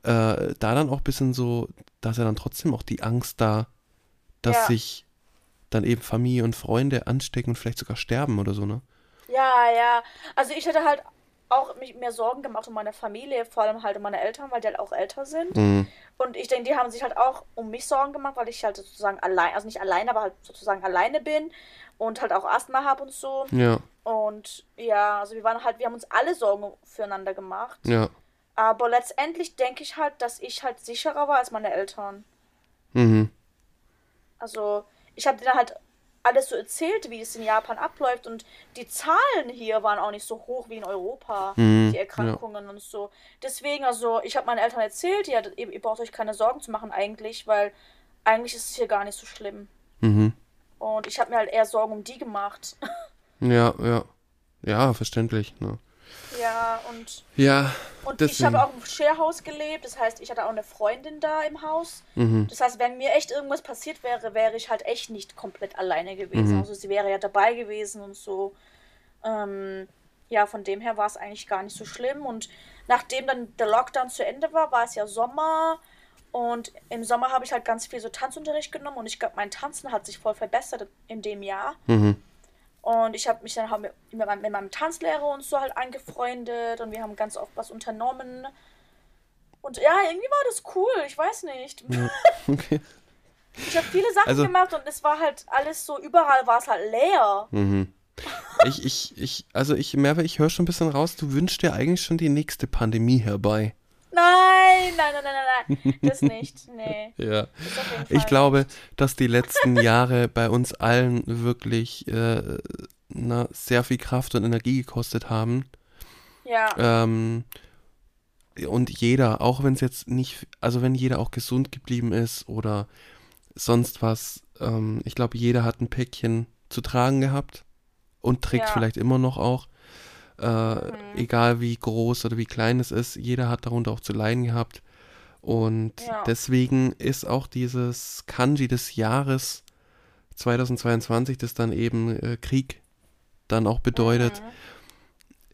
[SPEAKER 1] Äh, da dann auch ein bisschen so, da ist ja dann trotzdem auch die Angst da, dass
[SPEAKER 2] Ja.
[SPEAKER 1] sich dann eben Familie und Freunde anstecken und vielleicht sogar sterben oder so, ne?
[SPEAKER 2] Ja, ja. Also ich hätte halt auch mich mehr Sorgen gemacht um meine Familie, vor allem halt um meine Eltern, weil die halt auch älter sind.
[SPEAKER 1] Mhm.
[SPEAKER 2] Und ich denke, die haben sich halt auch um mich Sorgen gemacht, weil ich halt sozusagen allein, also nicht allein, aber halt sozusagen alleine bin und halt auch Asthma habe und so.
[SPEAKER 1] Ja,
[SPEAKER 2] Und ja, also wir waren halt, wir haben uns alle Sorgen füreinander gemacht.
[SPEAKER 1] ja.
[SPEAKER 2] Aber letztendlich denke ich halt, dass ich halt sicherer war als meine Eltern.
[SPEAKER 1] Mhm.
[SPEAKER 2] Also ich habe denen halt alles so erzählt, wie es in Japan abläuft und die Zahlen hier waren auch nicht so hoch wie in Europa,
[SPEAKER 1] Mhm,
[SPEAKER 2] die Erkrankungen und so. Deswegen, also ich habe meinen Eltern erzählt, ja, ihr, ihr braucht euch keine Sorgen zu machen eigentlich, weil eigentlich ist es hier gar nicht so schlimm.
[SPEAKER 1] Mhm.
[SPEAKER 2] Und ich habe mir halt eher Sorgen um die gemacht. (laughs)
[SPEAKER 1] Ja, ja. Ja, verständlich, ne?
[SPEAKER 2] Ja, und,
[SPEAKER 1] Ja,
[SPEAKER 2] und ich habe auch im Sharehouse gelebt, das heißt, ich hatte auch eine Freundin da im Haus.
[SPEAKER 1] mhm.
[SPEAKER 2] Das heißt, wenn mir echt irgendwas passiert wäre, wäre ich halt echt nicht komplett alleine gewesen.
[SPEAKER 1] Mhm.
[SPEAKER 2] Also sie wäre ja dabei gewesen und so. Ähm, ja, von dem her war es eigentlich gar nicht so schlimm. Und nachdem dann der Lockdown zu Ende war, war es ja Sommer. Und im Sommer habe ich halt ganz viel so Tanzunterricht genommen und ich glaube, mein Tanzen hat sich voll verbessert in dem Jahr.
[SPEAKER 1] Mhm.
[SPEAKER 2] Und ich habe mich dann halt mit, mit, meinem, mit meinem Tanzlehrer und so halt angefreundet und wir haben ganz oft was unternommen. Und ja, irgendwie war das cool, ich weiß nicht.
[SPEAKER 1] Ja, (laughs) okay.
[SPEAKER 2] Ich habe viele Sachen
[SPEAKER 1] Also-
[SPEAKER 2] gemacht und es war halt alles so, überall war es halt leer.
[SPEAKER 1] Mhm. Ich, ich, ich, also ich merke, ich höre schon ein bisschen raus, du wünschst dir eigentlich schon die nächste Pandemie herbei.
[SPEAKER 2] Nein, nein, nein, nein, nein, das nicht. (laughs) Nee,
[SPEAKER 1] Ja. Ich glaube, dass die letzten Jahre bei uns allen wirklich äh, na, sehr viel Kraft und Energie gekostet haben.
[SPEAKER 2] Ja,
[SPEAKER 1] Ähm, und jeder, auch wenn es jetzt nicht, also wenn jeder auch gesund geblieben ist oder sonst was, ähm, ich glaube, jeder hat ein Päckchen zu tragen gehabt und trägt
[SPEAKER 2] Ja.
[SPEAKER 1] vielleicht immer noch auch. Äh,
[SPEAKER 2] Mhm.
[SPEAKER 1] Egal wie groß oder wie klein es ist, jeder hat darunter auch zu leiden gehabt. Und
[SPEAKER 2] Ja.
[SPEAKER 1] deswegen ist auch dieses Kanji des Jahres 2022, das dann eben äh, Krieg dann auch bedeutet,
[SPEAKER 2] Mhm.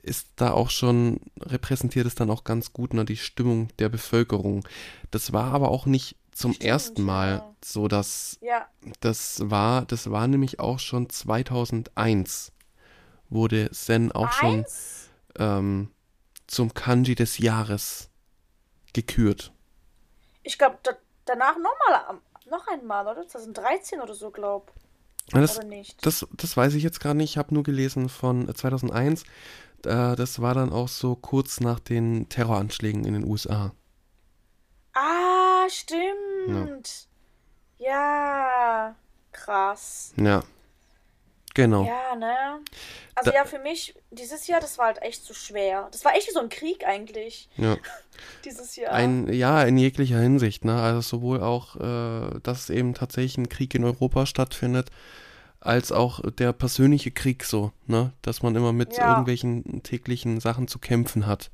[SPEAKER 1] ist da auch schon, repräsentiert es dann auch ganz gut ne, die Stimmung der Bevölkerung. Das war aber auch nicht zum
[SPEAKER 2] Stimmt,
[SPEAKER 1] ersten Mal
[SPEAKER 2] ja.
[SPEAKER 1] so, dass
[SPEAKER 2] ja,
[SPEAKER 1] das war, das war nämlich auch schon 2001 wurde Zen auch schon ähm, zum Kanji des Jahres gekürt.
[SPEAKER 2] Ich glaube, da, danach nochmal, noch einmal, oder? 2013 oder so, glaub.
[SPEAKER 1] Ja, Das, das, das weiß ich jetzt gar nicht. Ich habe nur gelesen von äh, 2001. Äh, das war dann auch so kurz nach den Terroranschlägen in den USA.
[SPEAKER 2] Ah, stimmt. Ja, krass.
[SPEAKER 1] Ja, genau.
[SPEAKER 2] Ja, ne? Also
[SPEAKER 1] Da-
[SPEAKER 2] ja, für mich, dieses Jahr, das war halt echt so schwer. Das war echt wie so ein Krieg eigentlich,
[SPEAKER 1] Ja. (laughs)
[SPEAKER 2] dieses Jahr.
[SPEAKER 1] Ein, ja, in jeglicher Hinsicht, ne? Also sowohl auch, äh, dass eben tatsächlich ein Krieg in Europa stattfindet, als auch der persönliche Krieg so, ne? Dass man immer mit
[SPEAKER 2] Ja.
[SPEAKER 1] irgendwelchen täglichen Sachen zu kämpfen hat.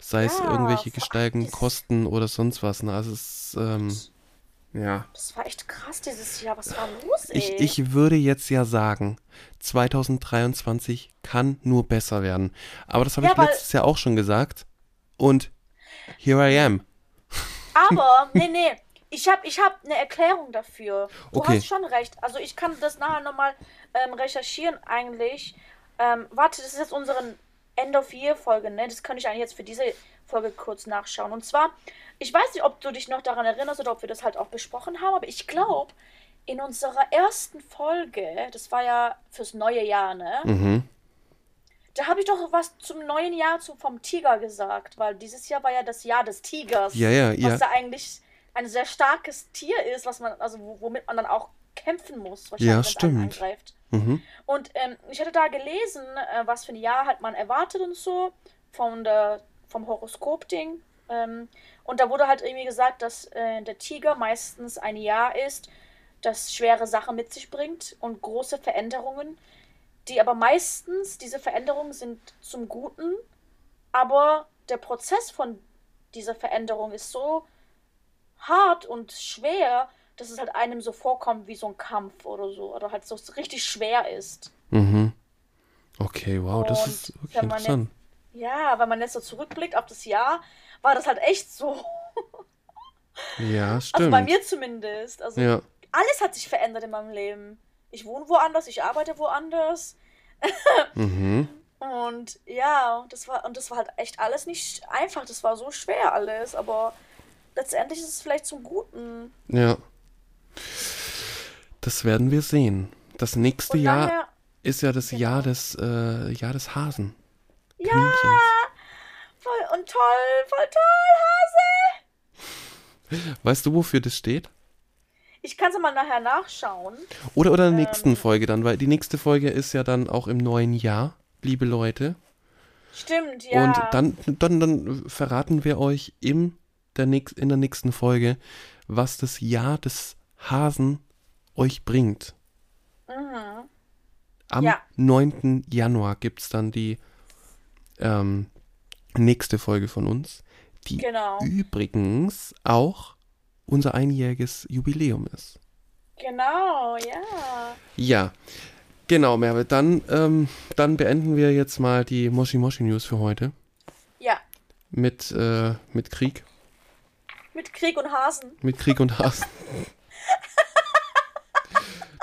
[SPEAKER 1] Sei es
[SPEAKER 2] Ja,
[SPEAKER 1] irgendwelche
[SPEAKER 2] vor
[SPEAKER 1] gesteigten
[SPEAKER 2] allem das-
[SPEAKER 1] Kosten oder sonst was, ne? Also es ist, ähm, ja.
[SPEAKER 2] Das war echt krass dieses Jahr. Was war los, ey?
[SPEAKER 1] Ich, ich würde jetzt ja sagen, 2023 kann nur besser werden. Aber das habe
[SPEAKER 2] Ja,
[SPEAKER 1] ich letztes Jahr auch schon gesagt. Und here I am.
[SPEAKER 2] Aber, (laughs) nee, nee. Ich habe ich hab eine Erklärung dafür. Du
[SPEAKER 1] Okay.
[SPEAKER 2] hast schon recht. Also ich kann das nachher nochmal ähm, recherchieren eigentlich. Ähm, warte, das ist jetzt unsere End-of-Year-Folge, ne? Das könnte ich eigentlich jetzt für diese Folge kurz nachschauen. Und zwar, ich weiß nicht, ob du dich noch daran erinnerst oder ob wir das halt auch besprochen haben, aber ich glaube, in unserer ersten Folge, das war ja fürs neue Jahr, ne?
[SPEAKER 1] Mhm.
[SPEAKER 2] Da habe ich doch was zum neuen Jahr zu, vom Tiger gesagt, weil dieses Jahr war ja das Jahr des Tigers.
[SPEAKER 1] Ja, ja,
[SPEAKER 2] was
[SPEAKER 1] ja.
[SPEAKER 2] ja eigentlich ein sehr starkes Tier ist, was man, also wo- womit man dann auch kämpfen muss,
[SPEAKER 1] Ja,
[SPEAKER 2] wahrscheinlich, einen
[SPEAKER 1] stimmt.
[SPEAKER 2] angreift.
[SPEAKER 1] Mhm.
[SPEAKER 2] Und ähm, ich hatte da gelesen, äh, was für ein Jahr halt man erwartet und so, von der, vom Horoskop-Ding. Ähm, und da wurde halt irgendwie gesagt, dass äh, der Tiger meistens ein Jahr ist, das schwere Sachen mit sich bringt und große Veränderungen, die aber meistens, diese Veränderungen sind zum Guten, aber der Prozess von dieser Veränderung ist so hart und schwer, dass es halt einem so vorkommt wie so ein Kampf oder so, oder halt so richtig schwer ist.
[SPEAKER 1] Mhm. Okay, wow, das
[SPEAKER 2] Und
[SPEAKER 1] ist wirklich interessant.
[SPEAKER 2] Ja, wenn man jetzt so zurückblickt auf das Jahr, war das halt echt so.
[SPEAKER 1] Ja,
[SPEAKER 2] Also
[SPEAKER 1] stimmt.
[SPEAKER 2] bei mir zumindest. Also
[SPEAKER 1] ja.
[SPEAKER 2] alles hat sich verändert in meinem Leben. Ich wohne woanders, ich arbeite woanders.
[SPEAKER 1] Mhm.
[SPEAKER 2] Und ja, das war, und das war halt echt alles nicht einfach. Das war so schwer alles, aber letztendlich ist es vielleicht zum Guten.
[SPEAKER 1] Ja. Das werden wir sehen. Das nächste Jahr ist ja das
[SPEAKER 2] Genau.
[SPEAKER 1] Jahr des äh, Jahr des Hasen.
[SPEAKER 2] Ja, voll und toll, voll toll, Hase.
[SPEAKER 1] Weißt du, wofür das steht?
[SPEAKER 2] Ich kann es mal nachher nachschauen.
[SPEAKER 1] Oder oder in der nächsten
[SPEAKER 2] Ähm.
[SPEAKER 1] Folge dann, weil die nächste Folge ist ja dann auch im neuen Jahr, liebe Leute.
[SPEAKER 2] Stimmt, ja.
[SPEAKER 1] Und dann, dann, dann verraten wir euch im der nächst, in der nächsten Folge, was das Jahr des Hasen euch bringt.
[SPEAKER 2] Mhm.
[SPEAKER 1] Am
[SPEAKER 2] Ja.
[SPEAKER 1] 9. Januar gibt es dann die ähm, nächste Folge von uns, die
[SPEAKER 2] Genau.
[SPEAKER 1] übrigens auch unser einjähriges Jubiläum ist.
[SPEAKER 2] Genau, ja.
[SPEAKER 1] Ja, genau, Merve. Dann, ähm, dann beenden wir jetzt mal die Moshi Moshi News für heute
[SPEAKER 2] Ja.
[SPEAKER 1] mit, äh, mit Krieg.
[SPEAKER 2] Mit Krieg und Hasen.
[SPEAKER 1] Mit Krieg und Hass.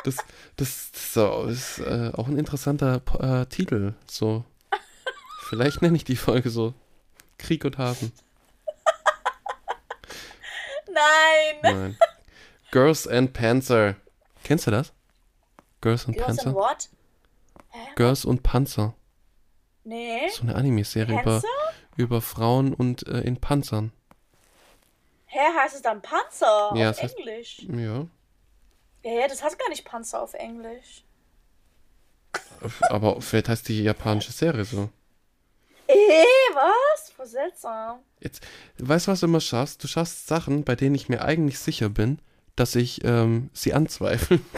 [SPEAKER 1] Das, das, so, ist äh, auch ein interessanter äh, Titel. So. Vielleicht nenne ich die Folge so. Krieg und Hasen. (laughs)
[SPEAKER 2] Nein.
[SPEAKER 1] Nein. Girls and Panzer. Kennst du das? Girls and
[SPEAKER 2] Girls
[SPEAKER 1] Panzer?
[SPEAKER 2] and what?
[SPEAKER 1] Girls und Panzer.
[SPEAKER 2] Nee.
[SPEAKER 1] So eine Anime-Serie über, über Frauen und äh, in Panzern.
[SPEAKER 2] Hä, heißt es dann Panzer
[SPEAKER 1] Ja,
[SPEAKER 2] auf
[SPEAKER 1] es heißt-
[SPEAKER 2] Englisch?
[SPEAKER 1] Ja.
[SPEAKER 2] Ja, das heißt gar nicht Panzer auf Englisch.
[SPEAKER 1] Aber vielleicht heißt die japanische Serie so.
[SPEAKER 2] Was? Voll seltsam.
[SPEAKER 1] Jetzt, weißt du, was du immer schaffst? Du schaffst Sachen, bei denen ich mir eigentlich sicher bin, dass ich ähm, sie anzweifle. (laughs)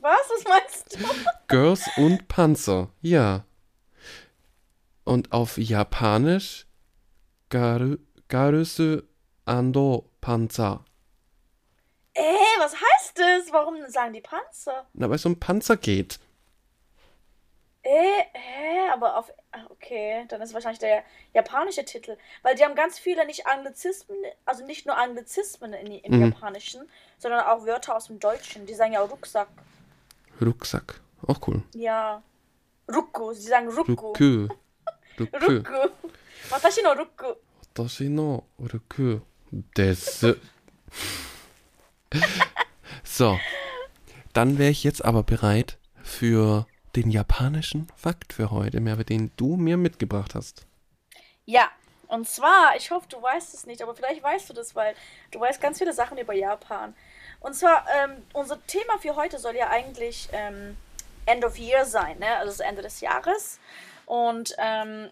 [SPEAKER 2] Was? Was meinst du?
[SPEAKER 1] Girls und Panzer. Ja. Und auf Japanisch Garu, Garusu ando Panzer.
[SPEAKER 2] Eh, was heißt das? Warum sagen die Panzer?
[SPEAKER 1] Na, weil es um Panzer geht.
[SPEAKER 2] Äh, hä? Aber auf. Ah, okay, dann ist wahrscheinlich der japanische Titel. Weil die haben ganz viele nicht Anglizismen, also nicht nur Anglizismen in, im
[SPEAKER 1] mhm.
[SPEAKER 2] Japanischen, sondern auch Wörter aus dem Deutschen. Die sagen ja auch Rucksack.
[SPEAKER 1] Rucksack. Auch cool.
[SPEAKER 2] Ja. Rucku. Sie sagen Rucku.
[SPEAKER 1] Rucku. (laughs) Rucku.
[SPEAKER 2] Rucku. Watashi no
[SPEAKER 1] Rucku. Watashi no Rucku. Desu. (laughs) so. Dann wäre ich jetzt aber bereit für den japanischen Fakt für heute, Merve, den du mir mitgebracht hast.
[SPEAKER 2] Ja, und zwar, ich hoffe, du weißt es nicht, aber vielleicht weißt du das, weil du weißt ganz viele Sachen über Japan. Und zwar, ähm, unser Thema für heute soll ja eigentlich ähm, End of Year sein, ne? Also das Ende des Jahres. Und ähm,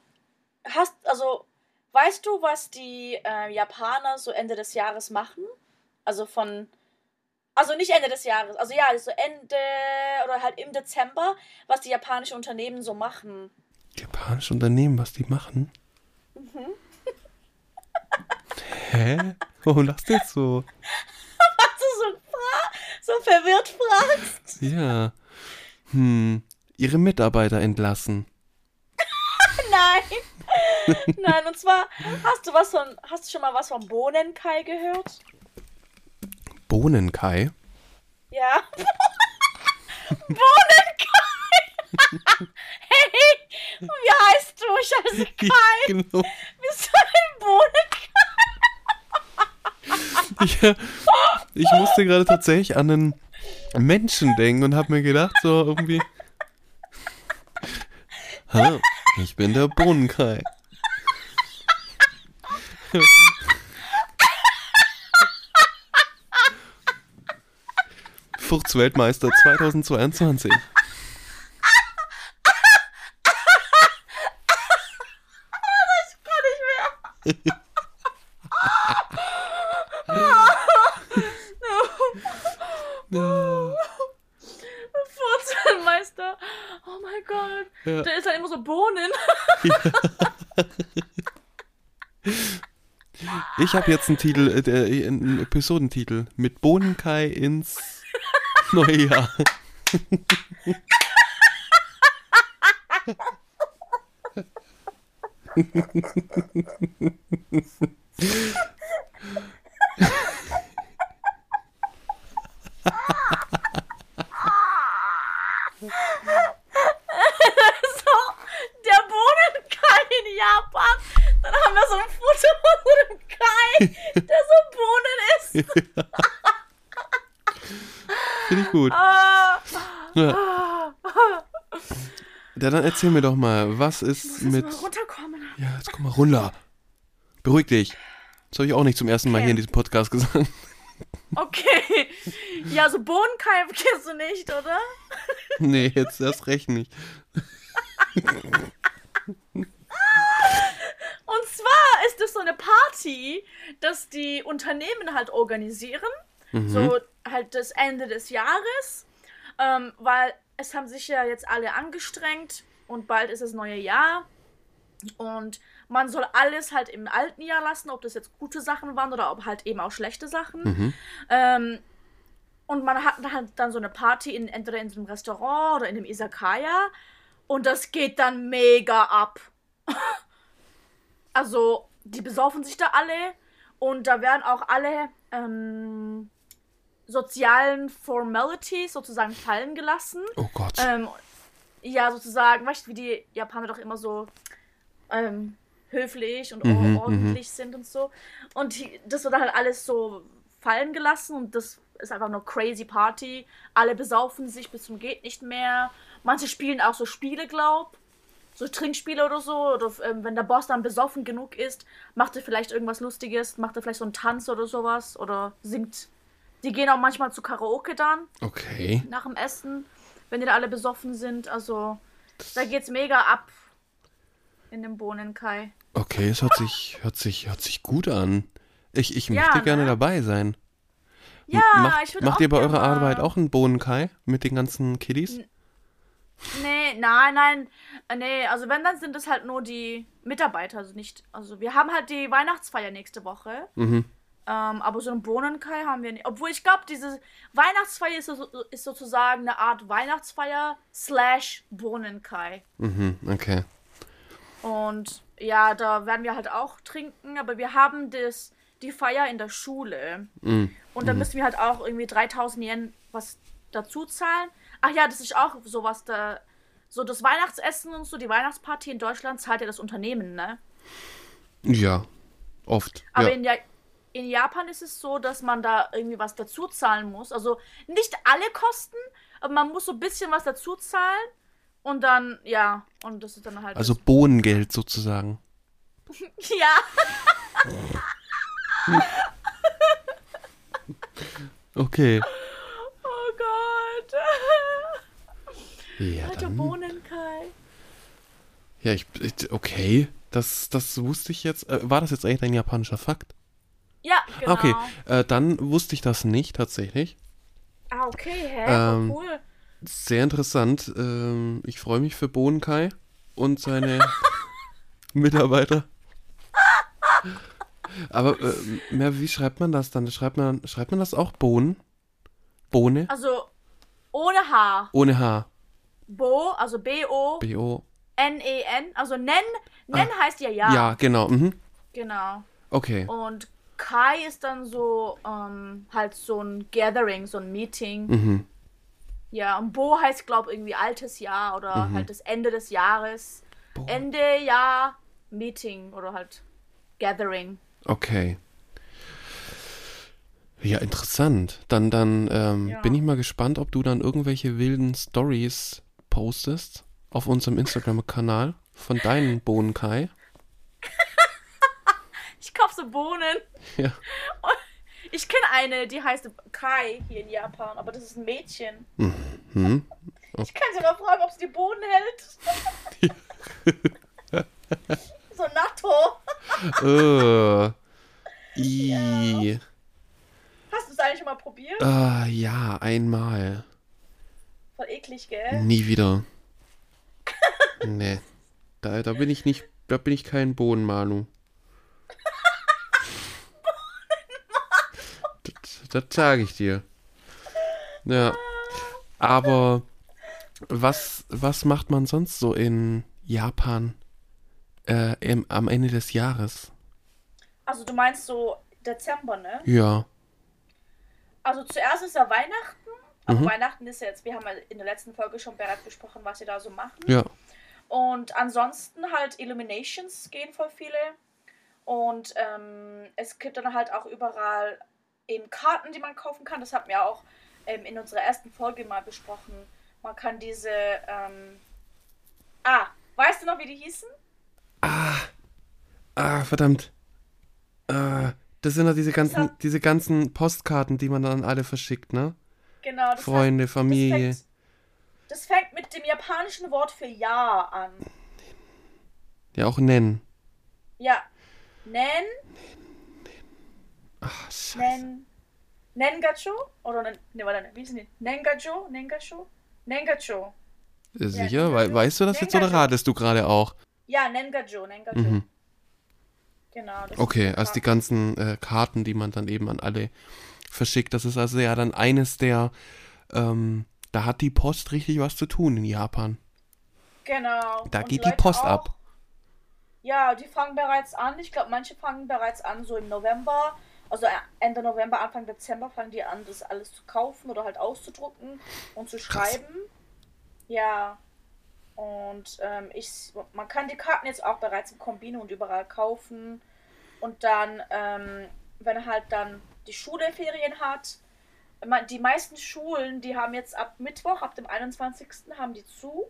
[SPEAKER 2] hast, also, weißt du, was die äh, Japaner so Ende des Jahres machen? Also von, also nicht Ende des Jahres, also ja, so Ende oder halt im Dezember, was die japanischen Unternehmen so machen.
[SPEAKER 1] Japanische Unternehmen, was die machen? (laughs) Hä? Warum lachst du jetzt so? (laughs)
[SPEAKER 2] Was du so, so verwirrt fragst.
[SPEAKER 1] Ja. Hm. Ihre Mitarbeiter entlassen. (laughs)
[SPEAKER 2] Nein. Nein, und zwar, hast du was von, hast du schon mal was von Bohnenkai gehört?
[SPEAKER 1] Bohnenkai?
[SPEAKER 2] Ja. (laughs) Bohnenkai! (laughs) hey, wie heißt du? Ich heiße Kai.
[SPEAKER 1] Ja, genau.
[SPEAKER 2] Bist ein Bohnenkai?
[SPEAKER 1] ja, ich musste gerade tatsächlich an einen Menschen denken und habe mir gedacht, so irgendwie. Hallo, ich bin der Bohnenkai. Fuchsweltmeister 2022.
[SPEAKER 2] Furzelmeister. Oh mein Gott.
[SPEAKER 1] Ja.
[SPEAKER 2] Der ist halt immer so Bohnen. (laughs)
[SPEAKER 1] Ich habe jetzt einen Titel, äh, der- einen Episodentitel mit Bohnenkai ins (laughs) neue Jahr. (laughs)
[SPEAKER 2] so, der Bohnenkai in Japan. Dann haben wir so ein Foto von so einem Kai, der so Bohnen isst.
[SPEAKER 1] Finde ich gut.
[SPEAKER 2] Ah,
[SPEAKER 1] Ja. ja, dann erzähl mir doch mal, was ist
[SPEAKER 2] mit
[SPEAKER 1] mit.
[SPEAKER 2] mal runterkommen.
[SPEAKER 1] Ja, jetzt komm mal runter. Beruhig dich. Das habe ich auch nicht zum ersten Mal
[SPEAKER 2] Okay.
[SPEAKER 1] hier in diesem Podcast gesagt.
[SPEAKER 2] Okay. Ja, so Bohnenkai (laughs) kennst du nicht, oder?
[SPEAKER 1] nee, jetzt erst recht nicht.
[SPEAKER 2] Und zwar ist es so eine Party, dass die Unternehmen halt organisieren. So halt das Ende des Jahres. Ähm, weil es haben sich ja jetzt alle angestrengt und bald ist das neue Jahr. Und man soll alles halt im alten Jahr lassen, ob das jetzt gute Sachen waren oder ob halt eben auch schlechte Sachen. Ähm, und man hat halt dann so eine Party in, entweder in so einem Restaurant oder in einem Izakaya. Und das geht dann mega ab. (laughs) also, die besaufen sich da alle. Und da werden auch alle ähm, sozialen Formalities sozusagen fallen gelassen.
[SPEAKER 1] Oh Gott.
[SPEAKER 2] Ähm, ja, sozusagen, weißt du, wie die Japaner doch immer so ähm, höflich und
[SPEAKER 1] Mhm,
[SPEAKER 2] ordentlich sind und so. Und die, das wird halt alles so fallen gelassen und das ist einfach nur crazy Party. Alle besaufen sich bis zum geht nicht mehr. Manche spielen auch so Spiele, glaub. So Trinkspiele oder so. Oder ähm, wenn der Boss dann besoffen genug ist, macht er vielleicht irgendwas Lustiges, macht er vielleicht so einen Tanz oder sowas oder singt. Die gehen auch manchmal zu Karaoke dann
[SPEAKER 1] Okay.
[SPEAKER 2] nach dem Essen, wenn die da alle besoffen sind. Also, da geht's mega ab in dem Bohnenkai.
[SPEAKER 1] Okay, es hört sich, hört sich, hört sich gut an. Ich, ich
[SPEAKER 2] Ja,
[SPEAKER 1] möchte gerne
[SPEAKER 2] ne?
[SPEAKER 1] dabei sein. M-
[SPEAKER 2] Ja,
[SPEAKER 1] macht,
[SPEAKER 2] ich würde
[SPEAKER 1] Macht
[SPEAKER 2] auch
[SPEAKER 1] ihr bei
[SPEAKER 2] gerne
[SPEAKER 1] eurer Arbeit auch einen Bohnenkai mit den ganzen Kiddies?
[SPEAKER 2] Nee, nein, nein. äh, Nee, also wenn, dann sind es halt nur die Mitarbeiter, also nicht. Also wir haben halt die Weihnachtsfeier nächste Woche.
[SPEAKER 1] Mhm.
[SPEAKER 2] Ähm, aber so einen Bohnenkai haben wir nicht. Obwohl ich glaube, diese Weihnachtsfeier ist, so, ist sozusagen eine Art Weihnachtsfeier slash Bohnenkai.
[SPEAKER 1] Mhm, okay.
[SPEAKER 2] Und ja, da werden wir halt auch trinken, aber wir haben das, die Feier in der Schule.
[SPEAKER 1] Mhm.
[SPEAKER 2] Und da müssen wir halt auch irgendwie 3000 Yen was dazu zahlen. Ach ja, das ist auch sowas da. So das Weihnachtsessen und so, die Weihnachtsparty in Deutschland zahlt ja das Unternehmen, ne?
[SPEAKER 1] Ja, oft.
[SPEAKER 2] Aber
[SPEAKER 1] ja.
[SPEAKER 2] in, ja in Japan ist es so, dass man da irgendwie was dazu zahlen muss. Also nicht alle Kosten, aber man muss so ein bisschen was dazu zahlen. Und dann, ja, und das ist dann halt.
[SPEAKER 1] Also Bohnengeld sozusagen. (laughs)
[SPEAKER 2] ja.
[SPEAKER 1] Okay.
[SPEAKER 2] Oh Gott.
[SPEAKER 1] Ja,
[SPEAKER 2] Alter
[SPEAKER 1] dann,
[SPEAKER 2] Bohnenkai.
[SPEAKER 1] ja ich, ich, okay. Das, das wusste ich jetzt. Äh, war das jetzt eigentlich ein japanischer Fakt?
[SPEAKER 2] Ja, genau.
[SPEAKER 1] Okay, äh, dann wusste ich das nicht tatsächlich.
[SPEAKER 2] Ah, okay, hä?
[SPEAKER 1] Ähm,
[SPEAKER 2] cool.
[SPEAKER 1] Sehr interessant. Ähm, ich freue mich für Bohnenkai und seine (laughs) Mitarbeiter. Aber äh, mehr, wie schreibt man das dann? Schreibt man, schreibt man das auch Bohnen? Bohne?
[SPEAKER 2] Also, ohne H.
[SPEAKER 1] Ohne H.
[SPEAKER 2] Bo, also B-O,
[SPEAKER 1] B-O.
[SPEAKER 2] N-E-N. Also Nen, Nen heißt ja ja.
[SPEAKER 1] Ja, genau. Mhm.
[SPEAKER 2] Genau.
[SPEAKER 1] Okay.
[SPEAKER 2] Und Kai ist dann so, ähm, halt so ein Gathering, so ein Meeting.
[SPEAKER 1] Mhm.
[SPEAKER 2] Ja, und Bo heißt, glaube ich, irgendwie altes Jahr oder halt das Ende des Jahres.
[SPEAKER 1] Bo.
[SPEAKER 2] Ende Jahr Meeting oder halt Gathering.
[SPEAKER 1] Okay. Ja, interessant. Dann, dann ähm,
[SPEAKER 2] Ja.
[SPEAKER 1] bin ich mal gespannt, ob du dann irgendwelche wilden Stories postest auf unserem Instagram-Kanal von deinen Bohnen, Kai. (laughs)
[SPEAKER 2] Ich kaufe so Bohnen.
[SPEAKER 1] Ja.
[SPEAKER 2] Ich kenne eine, die heißt Kai hier in Japan, aber das ist ein Mädchen.
[SPEAKER 1] Hm?
[SPEAKER 2] Ich kann sie mal fragen, ob sie die Bohnen hält. (laughs) so Natto.
[SPEAKER 1] äh, i,
[SPEAKER 2] Hast du es eigentlich schon mal probiert?
[SPEAKER 1] äh, ja, einmal.
[SPEAKER 2] Voll eklig, gell?
[SPEAKER 1] Nie wieder. Nee. Da, da bin ich nicht, da bin ich kein Bohnenmanu. Das, sage ich dir. Ja. Aber was, was macht man sonst so in Japan äh, im, am Ende des Jahres?
[SPEAKER 2] Also du meinst so Dezember, ne?
[SPEAKER 1] Ja.
[SPEAKER 2] Also zuerst ist ja Weihnachten. Aber
[SPEAKER 1] Mhm.
[SPEAKER 2] Weihnachten ist ja jetzt, wir haben ja in der letzten Folge schon bereits besprochen, was sie da so machen.
[SPEAKER 1] Ja.
[SPEAKER 2] Und ansonsten halt Illuminations gehen voll viele. Und ähm, es gibt dann halt auch überall eben Karten, die man kaufen kann. Das hatten wir auch ähm, in unserer ersten Folge mal besprochen. Man kann diese. Ähm, ah, weißt du noch, wie die hießen?
[SPEAKER 1] Ah. Ah, verdammt. Ah, das sind doch diese ganzen,
[SPEAKER 2] hat-
[SPEAKER 1] diese ganzen Postkarten, die man dann alle verschickt, ne?
[SPEAKER 2] Genau. Das
[SPEAKER 1] Freunde,
[SPEAKER 2] heißt,
[SPEAKER 1] Familie.
[SPEAKER 2] Das fängt, das fängt mit dem japanischen Wort für Ja an.
[SPEAKER 1] Ja, auch nennen.
[SPEAKER 2] Ja. Nen,
[SPEAKER 1] Ach, scheiße.
[SPEAKER 2] Nen. Nengacho? Oder ne, warte, wie ist denn die? Nengacho? Nengacho? Nengacho.
[SPEAKER 1] Äh, Sicher?
[SPEAKER 2] Nengajo.
[SPEAKER 1] We weißt du das jetzt oder ratest du gerade auch?
[SPEAKER 2] Ja, Nengajo, Nengajo.
[SPEAKER 1] Mhm.
[SPEAKER 2] Genau. das
[SPEAKER 1] Okay, also die ganzen äh, Karten, die man dann eben an alle verschickt. Das ist also ja dann eines der, ähm, da hat die Post richtig was zu tun in Japan.
[SPEAKER 2] Genau.
[SPEAKER 1] Da
[SPEAKER 2] Und
[SPEAKER 1] geht die
[SPEAKER 2] Leute
[SPEAKER 1] Post
[SPEAKER 2] auch,
[SPEAKER 1] ab.
[SPEAKER 2] Ja, die fangen bereits an. Ich glaube, manche fangen bereits an, so im November. Also äh, Ende November, Anfang Dezember fangen die an, das alles zu kaufen oder halt auszudrucken und zu
[SPEAKER 1] Krass.
[SPEAKER 2] schreiben. Ja. Und ähm, ich, man kann die Karten jetzt auch bereits im Kombino und überall kaufen. Und dann, ähm, wenn halt dann die Schule Ferien hat, ma- die meisten Schulen, die haben jetzt ab Mittwoch, ab dem 21. haben die zu.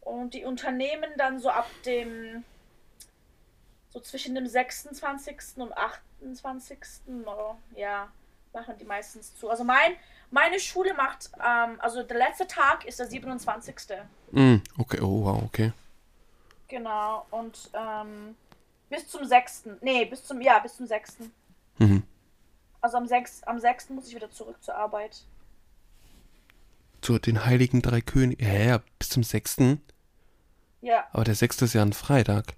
[SPEAKER 2] Und die Unternehmen dann so ab dem, so zwischen dem 26. und 28. Oder, ja, machen die meistens zu. Also mein, meine Schule macht, ähm, also der letzte Tag ist der 27.
[SPEAKER 1] Mm, okay, oh wow, okay.
[SPEAKER 2] Genau. Und ähm, bis zum 6. Nee, bis zum, ja, bis zum 6.
[SPEAKER 1] Mhm.
[SPEAKER 2] Also am 6. Am 6. muss ich wieder zurück zur Arbeit.
[SPEAKER 1] Zu den heiligen drei Königen. Ja, ja, bis zum 6.
[SPEAKER 2] Ja,
[SPEAKER 1] Aber der 6. ist ja ein Freitag.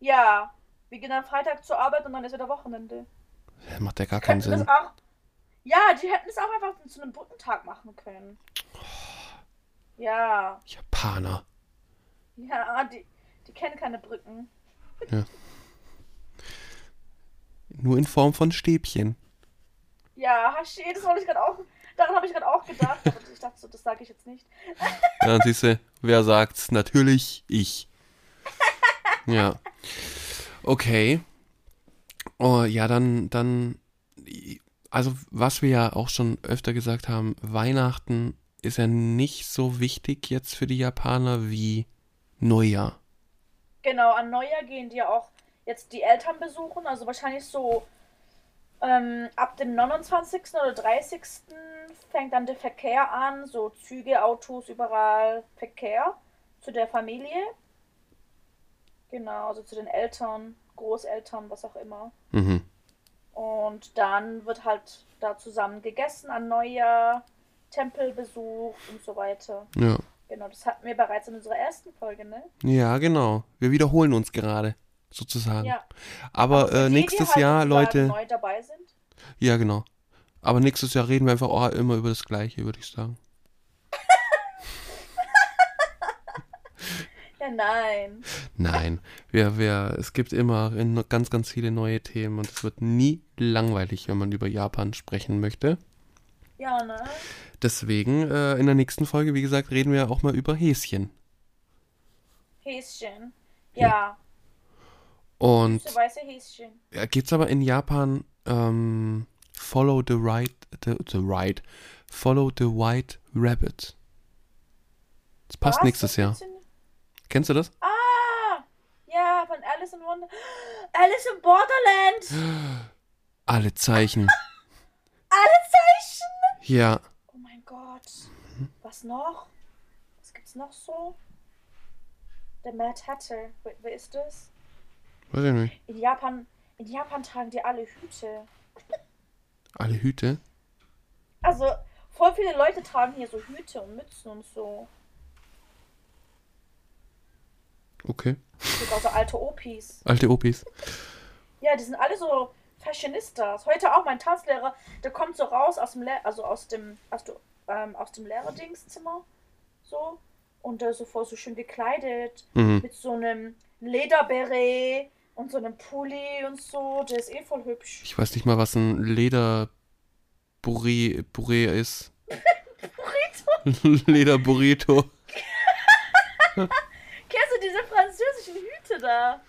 [SPEAKER 2] Ja. Wir gehen dann Freitag zur Arbeit und dann ist wieder Wochenende.
[SPEAKER 1] Ja, Macht ja gar keinen
[SPEAKER 2] das
[SPEAKER 1] Sinn.
[SPEAKER 2] auch. Ja, die hätten es auch einfach zu einem Brückentag machen können. Ja,
[SPEAKER 1] Japaner.
[SPEAKER 2] ja, die, die kennen keine Brücken.
[SPEAKER 1] Nur in Form von Stäbchen.
[SPEAKER 2] Ja, Hashi, das wollte ich gerade auch. Daran habe ich gerade auch gedacht, aber ich dachte so, das sage ich jetzt nicht.
[SPEAKER 1] Ja, dann siehst du, wer sagt's? Natürlich ich. Ja. Okay. Oh, ja, dann, dann, also was wir ja auch schon öfter gesagt haben, Weihnachten ist ja nicht so wichtig jetzt für die Japaner wie Neujahr.
[SPEAKER 2] Genau, an Neujahr gehen die ja auch jetzt die Eltern besuchen, also wahrscheinlich so ähm, ab dem 29. oder 30. fängt dann der Verkehr an, so Züge, Autos, überall Verkehr zu der Familie. Genau, also zu den Eltern, Großeltern, was auch immer.
[SPEAKER 1] Mhm.
[SPEAKER 2] Und dann wird halt da zusammen gegessen an Neujahr, Tempelbesuch und so weiter.
[SPEAKER 1] Ja.
[SPEAKER 2] Genau, das hatten wir bereits in unserer ersten Folge, ne?
[SPEAKER 1] Ja, genau. Wir wiederholen uns gerade, sozusagen.
[SPEAKER 2] Ja.
[SPEAKER 1] Aber
[SPEAKER 2] für
[SPEAKER 1] äh,
[SPEAKER 2] die,
[SPEAKER 1] nächstes
[SPEAKER 2] die halt
[SPEAKER 1] Jahr, Leute.
[SPEAKER 2] neu dabei sind.
[SPEAKER 1] Ja, genau. Aber nächstes Jahr reden wir einfach auch immer über das Gleiche, würde ich sagen.
[SPEAKER 2] Ja, nein.
[SPEAKER 1] Nein, wir, wir, es gibt immer in- ganz, ganz viele neue Themen und es wird nie langweilig, wenn man über Japan sprechen möchte.
[SPEAKER 2] Ja, ne?
[SPEAKER 1] Deswegen, äh, in der nächsten Folge, wie gesagt, reden wir auch mal über Häschen.
[SPEAKER 2] Häschen. Ja,
[SPEAKER 1] Und
[SPEAKER 2] so weiße Häschen.
[SPEAKER 1] ja, gibt's aber in Japan ähm, Follow the right, the, the right, Follow the White Rabbit. Das passt
[SPEAKER 2] Was?
[SPEAKER 1] nächstes Jahr. Kennst du das?
[SPEAKER 2] Ah! Ja, von Alice in Wonder. Alice in Borderland!
[SPEAKER 1] Alle Zeichen. (laughs)
[SPEAKER 2] Alle Zeichen!
[SPEAKER 1] Ja.
[SPEAKER 2] Oh mein Gott. Was noch? Was gibt's noch so? Der Mad Hatter. Wer, wer ist das?
[SPEAKER 1] Weiß ich nicht.
[SPEAKER 2] In Japan, in Japan tragen die alle Hüte.
[SPEAKER 1] Alle Hüte.
[SPEAKER 2] Also, voll viele Leute tragen hier so Hüte und Mützen und so.
[SPEAKER 1] Okay.
[SPEAKER 2] Sogar so alte Opis.
[SPEAKER 1] Alte Opis.
[SPEAKER 2] Ja, die sind alle so Fashionistas. Heute auch mein Tanzlehrer, der kommt so raus aus dem Le also aus dem aus, du, ähm, aus dem Lehrerdingszimmer so und der ist so voll so schön gekleidet
[SPEAKER 1] Mhm.
[SPEAKER 2] mit so einem Lederberet und so einem Pulli und so. Der ist eh voll hübsch.
[SPEAKER 1] Ich weiß nicht mal, was ein Leder Bourré, Bourré ist. (laughs) Burrito. (laughs) (laughs)
[SPEAKER 2] Kennst du diese französischen Hüte da?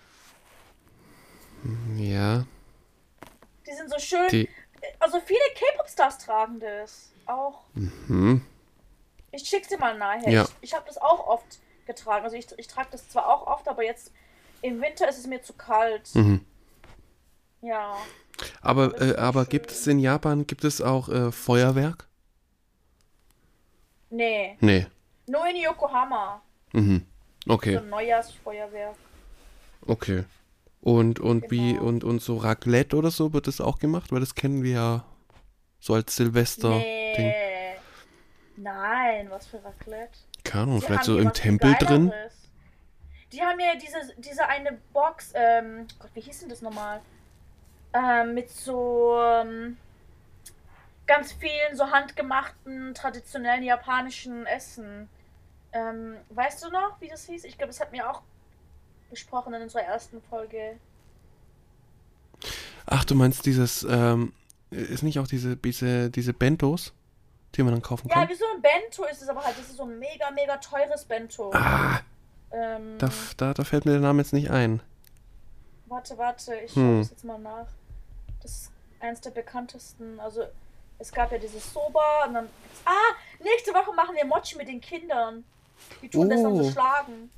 [SPEAKER 1] Ja.
[SPEAKER 2] Die sind so schön.
[SPEAKER 1] Die.
[SPEAKER 2] Also viele K-Pop-Stars tragen das. Auch.
[SPEAKER 1] Hm.
[SPEAKER 2] Ich schick's dir mal nachher.
[SPEAKER 1] Ja.
[SPEAKER 2] Ich, ich habe das auch oft getragen. Also ich, ich trage das zwar auch oft, aber jetzt im Winter ist es mir zu kalt.
[SPEAKER 1] Mhm.
[SPEAKER 2] Ja.
[SPEAKER 1] Aber, äh, aber
[SPEAKER 2] schön.
[SPEAKER 1] gibt es in Japan, gibt es auch äh, Feuerwerk?
[SPEAKER 2] Nee.
[SPEAKER 1] Nee.
[SPEAKER 2] Nur in Yokohama.
[SPEAKER 1] Mhm.
[SPEAKER 2] So
[SPEAKER 1] Okay,
[SPEAKER 2] ein Neujahrsfeuerwerk.
[SPEAKER 1] Okay. Und, und wie,
[SPEAKER 2] Genau.
[SPEAKER 1] und, und so Raclette oder so wird das auch gemacht? Weil das kennen wir ja so als Silvester-Ding.
[SPEAKER 2] Nee. Nein, was für Raclette.
[SPEAKER 1] Keine Ahnung, vielleicht so im Tempel drin?
[SPEAKER 2] Die haben ja diese, diese eine Box, ähm, Gott, wie hieß denn das nochmal? Ähm, mit so ähm, ganz vielen so handgemachten, traditionellen japanischen Essen. Ähm, weißt du noch, wie das hieß? Ich glaube, das hatten wir auch besprochen in unserer ersten Folge.
[SPEAKER 1] Ach, du meinst dieses, ähm, ist nicht auch diese, diese, diese Bentos, die man dann kaufen
[SPEAKER 2] Ja,
[SPEAKER 1] kann?
[SPEAKER 2] wie so ein Bento ist es aber halt. Das ist so ein mega, mega teures Bento.
[SPEAKER 1] ah,
[SPEAKER 2] Ähm,
[SPEAKER 1] da, da, da fällt mir der Name jetzt nicht ein.
[SPEAKER 2] Warte, warte, ich
[SPEAKER 1] Hm.
[SPEAKER 2] schaue das jetzt mal nach. Das ist eins der bekanntesten. Also, es gab ja dieses Soba und dann. Ah, nächste Woche machen wir Mochi mit den Kindern. Die tun das dann so
[SPEAKER 1] Oh.
[SPEAKER 2] schlagen.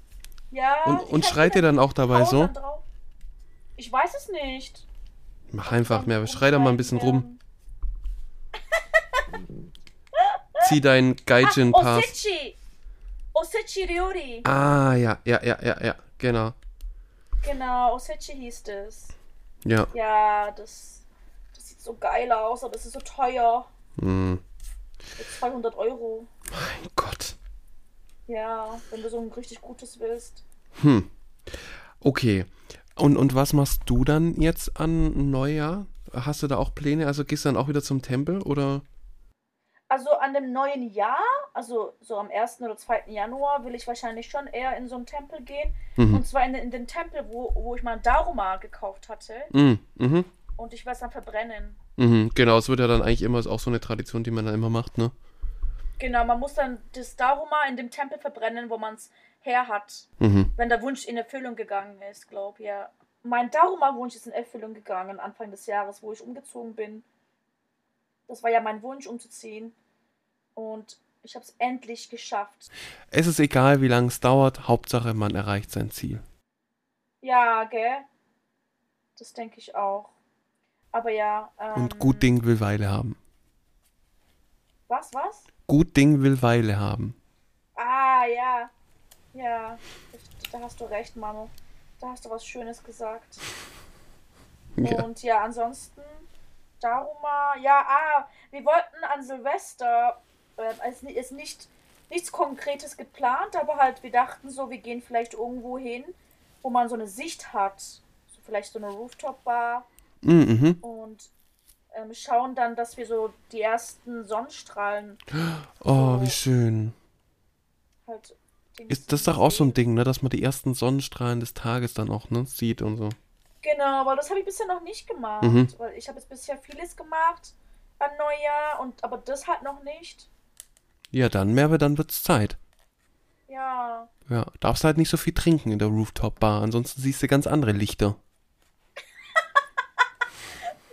[SPEAKER 2] Ja.
[SPEAKER 1] Und, und schreit ihr dann auch dabei so?
[SPEAKER 2] drauf. Ich weiß es nicht.
[SPEAKER 1] Mach einfach mehr, schrei da mal ein bisschen rum. Zieh deinen
[SPEAKER 2] werden.
[SPEAKER 1] Gaijin-Pass.
[SPEAKER 2] Ah, Osechi! Osechi Ryori.
[SPEAKER 1] Ah, ja, ja, ja, ja, ja, genau.
[SPEAKER 2] Genau, Osechi hieß es.
[SPEAKER 1] Ja.
[SPEAKER 2] Ja, das, das sieht so geil aus, aber es ist so teuer.
[SPEAKER 1] Hm.
[SPEAKER 2] Für 200 Euro.
[SPEAKER 1] Mein Gott.
[SPEAKER 2] Ja, wenn du so ein richtig gutes willst.
[SPEAKER 1] Hm. Okay. Und, und was machst du dann jetzt an Neujahr? Hast du da auch Pläne? Also gehst du dann auch wieder zum Tempel oder?
[SPEAKER 2] Also an dem neuen Jahr, also so am 1. oder 2. Januar, will ich wahrscheinlich schon eher in so einen Tempel gehen.
[SPEAKER 1] Mhm.
[SPEAKER 2] Und zwar in, den- in den Tempel, wo, wo ich mal ein Daruma gekauft hatte.
[SPEAKER 1] Mhm. Mhm.
[SPEAKER 2] Und ich werde es dann verbrennen.
[SPEAKER 1] Mhm. Genau, es wird ja dann eigentlich immer ist auch so eine Tradition, die man dann immer macht, ne?
[SPEAKER 2] Genau, man muss dann das Daruma in dem Tempel verbrennen, wo man es her hat.
[SPEAKER 1] Mhm.
[SPEAKER 2] Wenn der Wunsch in Erfüllung gegangen ist, glaube ja. Mein Daruma-Wunsch ist in Erfüllung gegangen Anfang des Jahres, wo ich umgezogen bin. Das war ja mein Wunsch, umzuziehen. Und ich habe es endlich geschafft.
[SPEAKER 1] Es ist egal, wie lange es dauert, Hauptsache man erreicht sein Ziel.
[SPEAKER 2] Ja, gell? Das denke ich auch. Aber ja. Ähm,
[SPEAKER 1] Und gut Ding will Weile haben.
[SPEAKER 2] Was, was?
[SPEAKER 1] Gut Ding will Weile haben.
[SPEAKER 2] Ah, ja. Ja. Da hast du recht, Manu. Da hast du was Schönes gesagt.
[SPEAKER 1] Ja.
[SPEAKER 2] Und ja, ansonsten, Daruma, ja, ah, wir wollten an Silvester, äh, es ni- ist nicht nichts Konkretes geplant, aber halt, wir dachten so, wir gehen vielleicht irgendwo hin, wo man so eine Sicht hat. So vielleicht so eine Rooftop-Bar
[SPEAKER 1] Mhm.
[SPEAKER 2] und ähm, schauen dann, dass wir so die ersten Sonnenstrahlen (gasps)
[SPEAKER 1] Oh,
[SPEAKER 2] So.
[SPEAKER 1] wie schön.
[SPEAKER 2] halt.
[SPEAKER 1] Ist das doch auch so ein. Ding, ne, dass man die ersten Sonnenstrahlen des Tages dann auch, ne, sieht und so.
[SPEAKER 2] Genau, weil das habe ich bisher noch nicht gemacht.
[SPEAKER 1] Mhm.
[SPEAKER 2] Weil ich habe jetzt bisher vieles gemacht an Neujahr und aber das halt noch nicht.
[SPEAKER 1] Ja, dann, Merve, dann wird's Zeit.
[SPEAKER 2] Ja.
[SPEAKER 1] Ja, darfst halt nicht so viel trinken in der Rooftop-Bar, ansonsten siehst du ganz andere Lichter.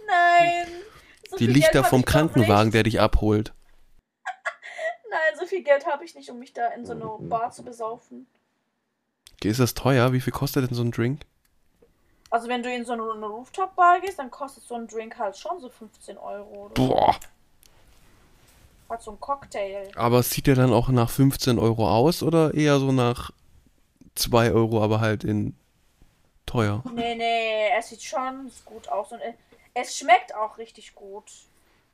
[SPEAKER 2] Nein. So So
[SPEAKER 1] Die Lichter vom Krankenwagen, der dich abholt. (laughs)
[SPEAKER 2] Nein, so viel Geld habe ich nicht, um mich da in so eine
[SPEAKER 1] Mhm.
[SPEAKER 2] Bar zu besaufen.
[SPEAKER 1] Okay, Ist das teuer? Wie viel kostet denn so ein Drink?
[SPEAKER 2] Also wenn du in so eine, Rooftop-Bar gehst, dann kostet so ein Drink halt schon so 15 Euro. Oder so.
[SPEAKER 1] Boah.
[SPEAKER 2] Halt so ein Cocktail.
[SPEAKER 1] Aber sieht der dann auch nach 15 Euro aus oder eher so nach 2 Euro, aber halt in teuer?
[SPEAKER 2] Nee, nee, es sieht schon gut aus und äh, es schmeckt auch richtig gut.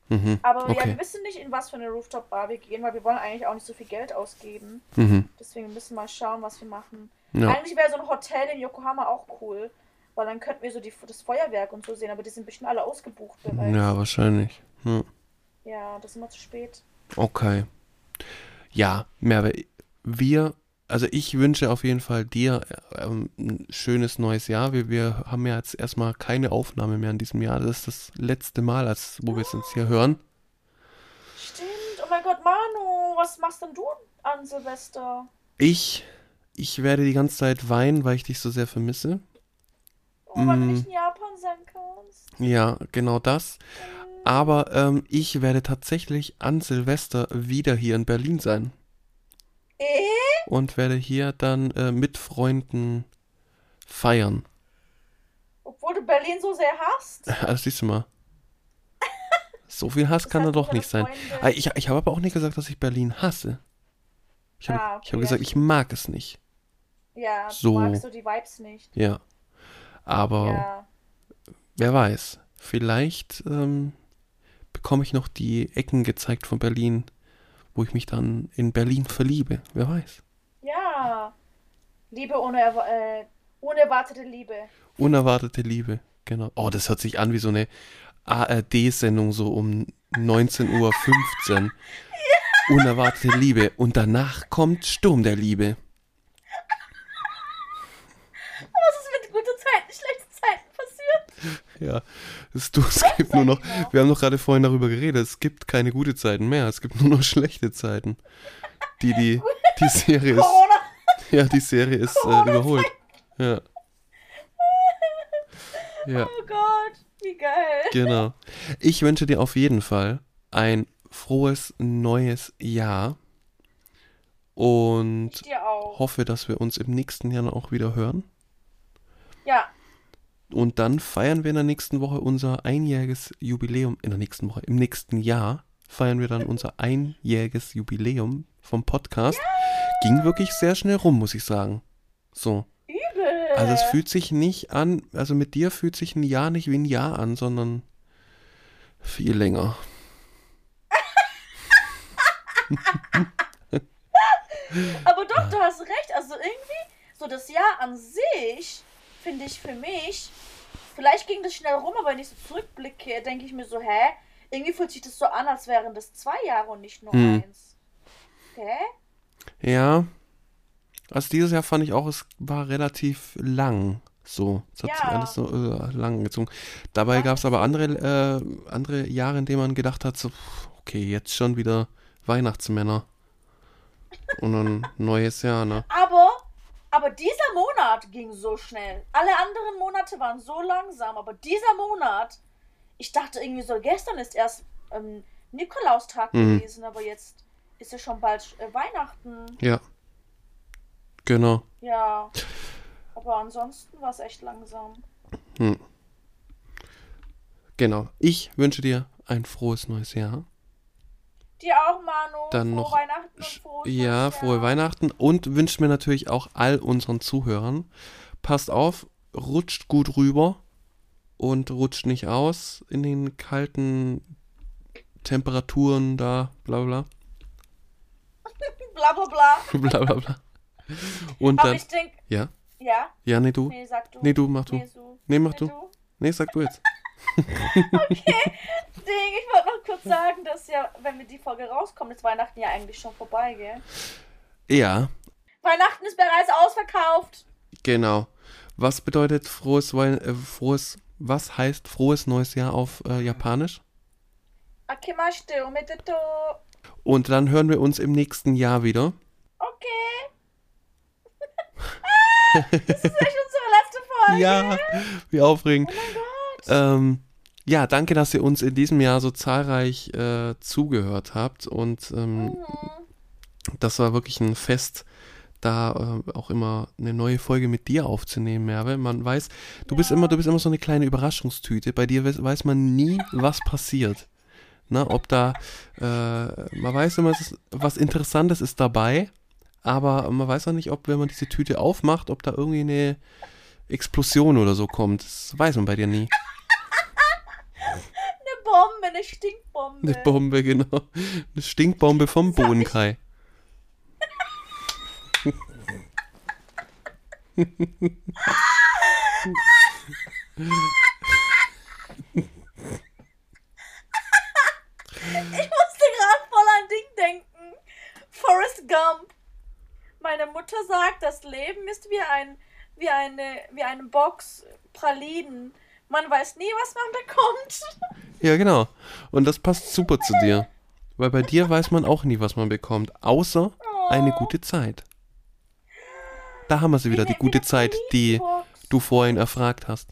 [SPEAKER 1] Mhm.
[SPEAKER 2] Aber ja,
[SPEAKER 1] Okay.
[SPEAKER 2] wir wissen nicht, in was für eine Rooftop-Bar wir gehen, weil wir wollen eigentlich auch nicht so viel Geld ausgeben.
[SPEAKER 1] Mhm.
[SPEAKER 2] Deswegen müssen wir mal schauen, was wir machen.
[SPEAKER 1] Ja.
[SPEAKER 2] Eigentlich wäre so ein Hotel in Yokohama auch cool, weil dann könnten wir so die, das Feuerwerk und so sehen, aber die sind bestimmt alle ausgebucht bereits.
[SPEAKER 1] ja, wahrscheinlich. Ja.
[SPEAKER 2] Ja, das ist immer zu spät.
[SPEAKER 1] Okay. Ja, Merve, wir, also ich wünsche auf jeden Fall dir ähm, ein schönes neues Jahr. Wir, wir haben ja jetzt erstmal keine Aufnahme mehr in diesem Jahr. Das ist das letzte Mal, als, wo wir es uns hier hören.
[SPEAKER 2] Stimmt. Oh mein Gott, Manu, was machst denn du an Silvester?
[SPEAKER 1] Ich, ich werde die ganze Zeit weinen, weil ich dich so sehr vermisse.
[SPEAKER 2] Oh, weil du
[SPEAKER 1] Mm.
[SPEAKER 2] nicht in Japan sein kannst.
[SPEAKER 1] Ja, genau das. Aber ähm, ich werde tatsächlich an Silvester wieder hier in Berlin sein
[SPEAKER 2] Eh?
[SPEAKER 1] Und werde hier dann äh, mit Freunden feiern.
[SPEAKER 2] Obwohl du Berlin so sehr hast? (laughs)
[SPEAKER 1] Also siehst du mal. (laughs) So viel Hass
[SPEAKER 2] Das
[SPEAKER 1] kann da doch nicht sein. Ah, Ich, ich habe aber auch nicht gesagt, dass ich Berlin hasse. Ich habe
[SPEAKER 2] Ah, okay,
[SPEAKER 1] gesagt,
[SPEAKER 2] ja,
[SPEAKER 1] ich mag es nicht.
[SPEAKER 2] Ja,
[SPEAKER 1] So.
[SPEAKER 2] du magst du die Vibes nicht.
[SPEAKER 1] Ja. Aber
[SPEAKER 2] Ja.
[SPEAKER 1] wer weiß, vielleicht ähm, bekomme ich noch die Ecken gezeigt von Berlin, wo ich mich dann in Berlin verliebe. Wer weiß.
[SPEAKER 2] Ja. Liebe ohne, äh, unerwartete Liebe.
[SPEAKER 1] Unerwartete Liebe, genau. Oh, das hört sich an wie so eine ARD-Sendung, so um 19.15 Uhr. (laughs) Unerwartete Liebe. Und danach kommt Sturm der Liebe.
[SPEAKER 2] Was ist mit guten Zeiten, schlechten Zeiten passiert?
[SPEAKER 1] Ja, es, du, es gibt nur noch, wir haben doch gerade vorhin darüber geredet, es gibt keine gute Zeiten mehr, es gibt nur noch schlechte Zeiten. Die, die, die Serie ist. Ja, die Serie ist äh, überholt. Ja. Ja,
[SPEAKER 2] Oh Gott, wie geil.
[SPEAKER 1] genau. Ich wünsche dir auf jeden Fall ein frohes neues Jahr und hoffe, dass wir uns im nächsten Jahr auch wieder hören.
[SPEAKER 2] Ja,
[SPEAKER 1] Und dann feiern wir in der nächsten Woche unser einjähriges Jubiläum. In der nächsten Woche, im nächsten Jahr feiern wir dann unser einjähriges Jubiläum vom Podcast. Ging wirklich sehr schnell rum, muss ich sagen. So.
[SPEAKER 2] übel.
[SPEAKER 1] Also es fühlt sich nicht an, also mit dir fühlt sich ein Jahr nicht wie ein Jahr an, sondern viel länger. (laughs)
[SPEAKER 2] Aber doch, du hast recht. Also irgendwie, so das Jahr an sich, finde ich für mich, vielleicht ging das schnell rum, aber wenn ich so zurückblicke, denke ich mir so, hä? Irgendwie fühlt sich das so an, als wären das zwei Jahre und nicht nur
[SPEAKER 1] Hm.
[SPEAKER 2] eins. Hä?
[SPEAKER 1] Ja. Also dieses Jahr fand ich auch, es war relativ lang. So, es hat sich
[SPEAKER 2] Ja.
[SPEAKER 1] alles so äh, lang gezogen. Dabei gab es aber andere, äh, andere Jahre, in denen man gedacht hat, so, okay, jetzt schon wieder Weihnachtsmänner. Und dann (laughs) neues Jahr, ne?
[SPEAKER 2] Aber, aber dieser Monat ging so schnell. Alle anderen Monate waren so langsam, aber dieser Monat, ich dachte irgendwie so, gestern ist erst ähm, Nikolaustag
[SPEAKER 1] Mhm.
[SPEAKER 2] gewesen, aber jetzt ist ja schon bald äh, Weihnachten.
[SPEAKER 1] Ja. Genau.
[SPEAKER 2] Ja. Aber ansonsten war es echt langsam.
[SPEAKER 1] Hm. Genau. Ich wünsche dir ein frohes neues Jahr.
[SPEAKER 2] Dir auch, Manu.
[SPEAKER 1] Dann
[SPEAKER 2] frohe
[SPEAKER 1] noch
[SPEAKER 2] Weihnachten und frohes
[SPEAKER 1] Ja, frohe. Weihnachten und wünsche mir natürlich auch all unseren Zuhörern. Passt auf, rutscht gut rüber und rutscht nicht aus in den kalten Temperaturen da, bla bla
[SPEAKER 2] Bla bla bla. (laughs)
[SPEAKER 1] bla bla bla. Und
[SPEAKER 2] Aber
[SPEAKER 1] dann,
[SPEAKER 2] ich denke,
[SPEAKER 1] ja,
[SPEAKER 2] ja.
[SPEAKER 1] ja, nee, du,
[SPEAKER 2] Nee, sag du.
[SPEAKER 1] nee, du, mach du,
[SPEAKER 2] Nee, so.
[SPEAKER 1] nee, mach
[SPEAKER 2] Nee,
[SPEAKER 1] du, nee, sag du jetzt. (laughs)
[SPEAKER 2] Ding, ich wollte noch kurz sagen, dass ja, wenn wir die Folge rauskommen, ist Weihnachten ja eigentlich schon vorbei, gell?
[SPEAKER 1] Ja,
[SPEAKER 2] Weihnachten ist bereits ausverkauft.
[SPEAKER 1] genau. Was bedeutet frohes, äh, frohes, was heißt frohes neues Jahr auf äh, Japanisch?
[SPEAKER 2] Akimashite omedeto.
[SPEAKER 1] Und dann hören wir uns im nächsten Jahr wieder.
[SPEAKER 2] Okay. das ist echt unsere letzte Folge.
[SPEAKER 1] Ja, wie aufregend.
[SPEAKER 2] Oh mein Gott.
[SPEAKER 1] Ähm, ja, danke, dass ihr uns in diesem Jahr so zahlreich äh, zugehört habt. Und ähm,
[SPEAKER 2] Mhm.
[SPEAKER 1] das war wirklich ein Fest, da äh, auch immer eine neue Folge mit dir aufzunehmen, Merve. Man weiß, du bist immer, du bist immer so eine kleine Überraschungstüte. Bei dir weiß, weiß man nie, was passiert. Na, ob da, äh, man weiß immer, ist, was Interessantes ist dabei, aber man weiß auch nicht, ob, wenn man diese Tüte aufmacht, ob da irgendwie eine Explosion oder so kommt. Das weiß man bei dir nie.
[SPEAKER 2] Eine Bombe, eine Stinkbombe.
[SPEAKER 1] Eine Bombe, genau. Eine Stinkbombe vom Bohnenkai. (laughs) (laughs)
[SPEAKER 2] Ich musste gerade voll an Ding denken. Forrest Gump. Meine Mutter sagt, das Leben ist wie ein wie eine wie eine Box Pralinen. Man weiß nie, was man bekommt.
[SPEAKER 1] Ja, genau. Und das passt super zu dir. Weil bei dir weiß man auch nie, was man bekommt. Außer eine gute Zeit. Da haben wir sie wieder, die gute Zeit, die du vorhin erfragt hast.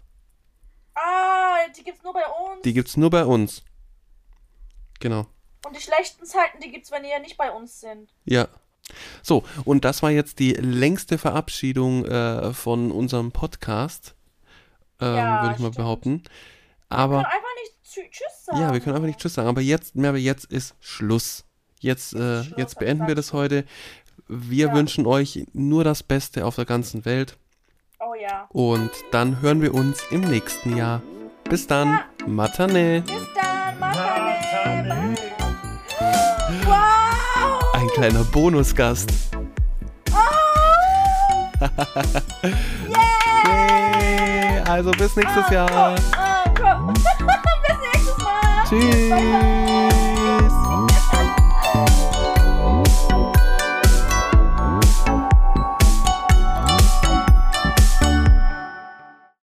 [SPEAKER 2] Ah, die gibt's nur bei uns.
[SPEAKER 1] Die gibt's nur bei uns. Genau.
[SPEAKER 2] Und die schlechten Zeiten, die gibt's, wenn ihr nicht bei uns sind.
[SPEAKER 1] Ja. So, und das war jetzt die längste Verabschiedung äh, von unserem Podcast, ähm,
[SPEAKER 2] Ja,
[SPEAKER 1] würde ich mal
[SPEAKER 2] stimmt.
[SPEAKER 1] behaupten.
[SPEAKER 2] Wir
[SPEAKER 1] Aber
[SPEAKER 2] können einfach nicht tschü- Tschüss sagen.
[SPEAKER 1] ja, wir können einfach nicht Tschüss sagen. Aber jetzt, Merve, jetzt ist Schluss. Jetzt, äh,
[SPEAKER 2] Schluss,
[SPEAKER 1] jetzt beenden wir das heute. Wir
[SPEAKER 2] Ja.
[SPEAKER 1] wünschen euch nur das Beste auf der ganzen Welt.
[SPEAKER 2] Oh ja.
[SPEAKER 1] Und dann hören wir uns im nächsten Jahr. Bis dann. Matane.
[SPEAKER 2] Bis dann. Matane. Wow.
[SPEAKER 1] Ein kleiner Bonusgast. (laughs)
[SPEAKER 2] Oh.
[SPEAKER 1] Yay! Also bis nächstes Jahr.
[SPEAKER 2] Ah, komm. (laughs) Bis nächstes Mal.
[SPEAKER 1] Tschüss.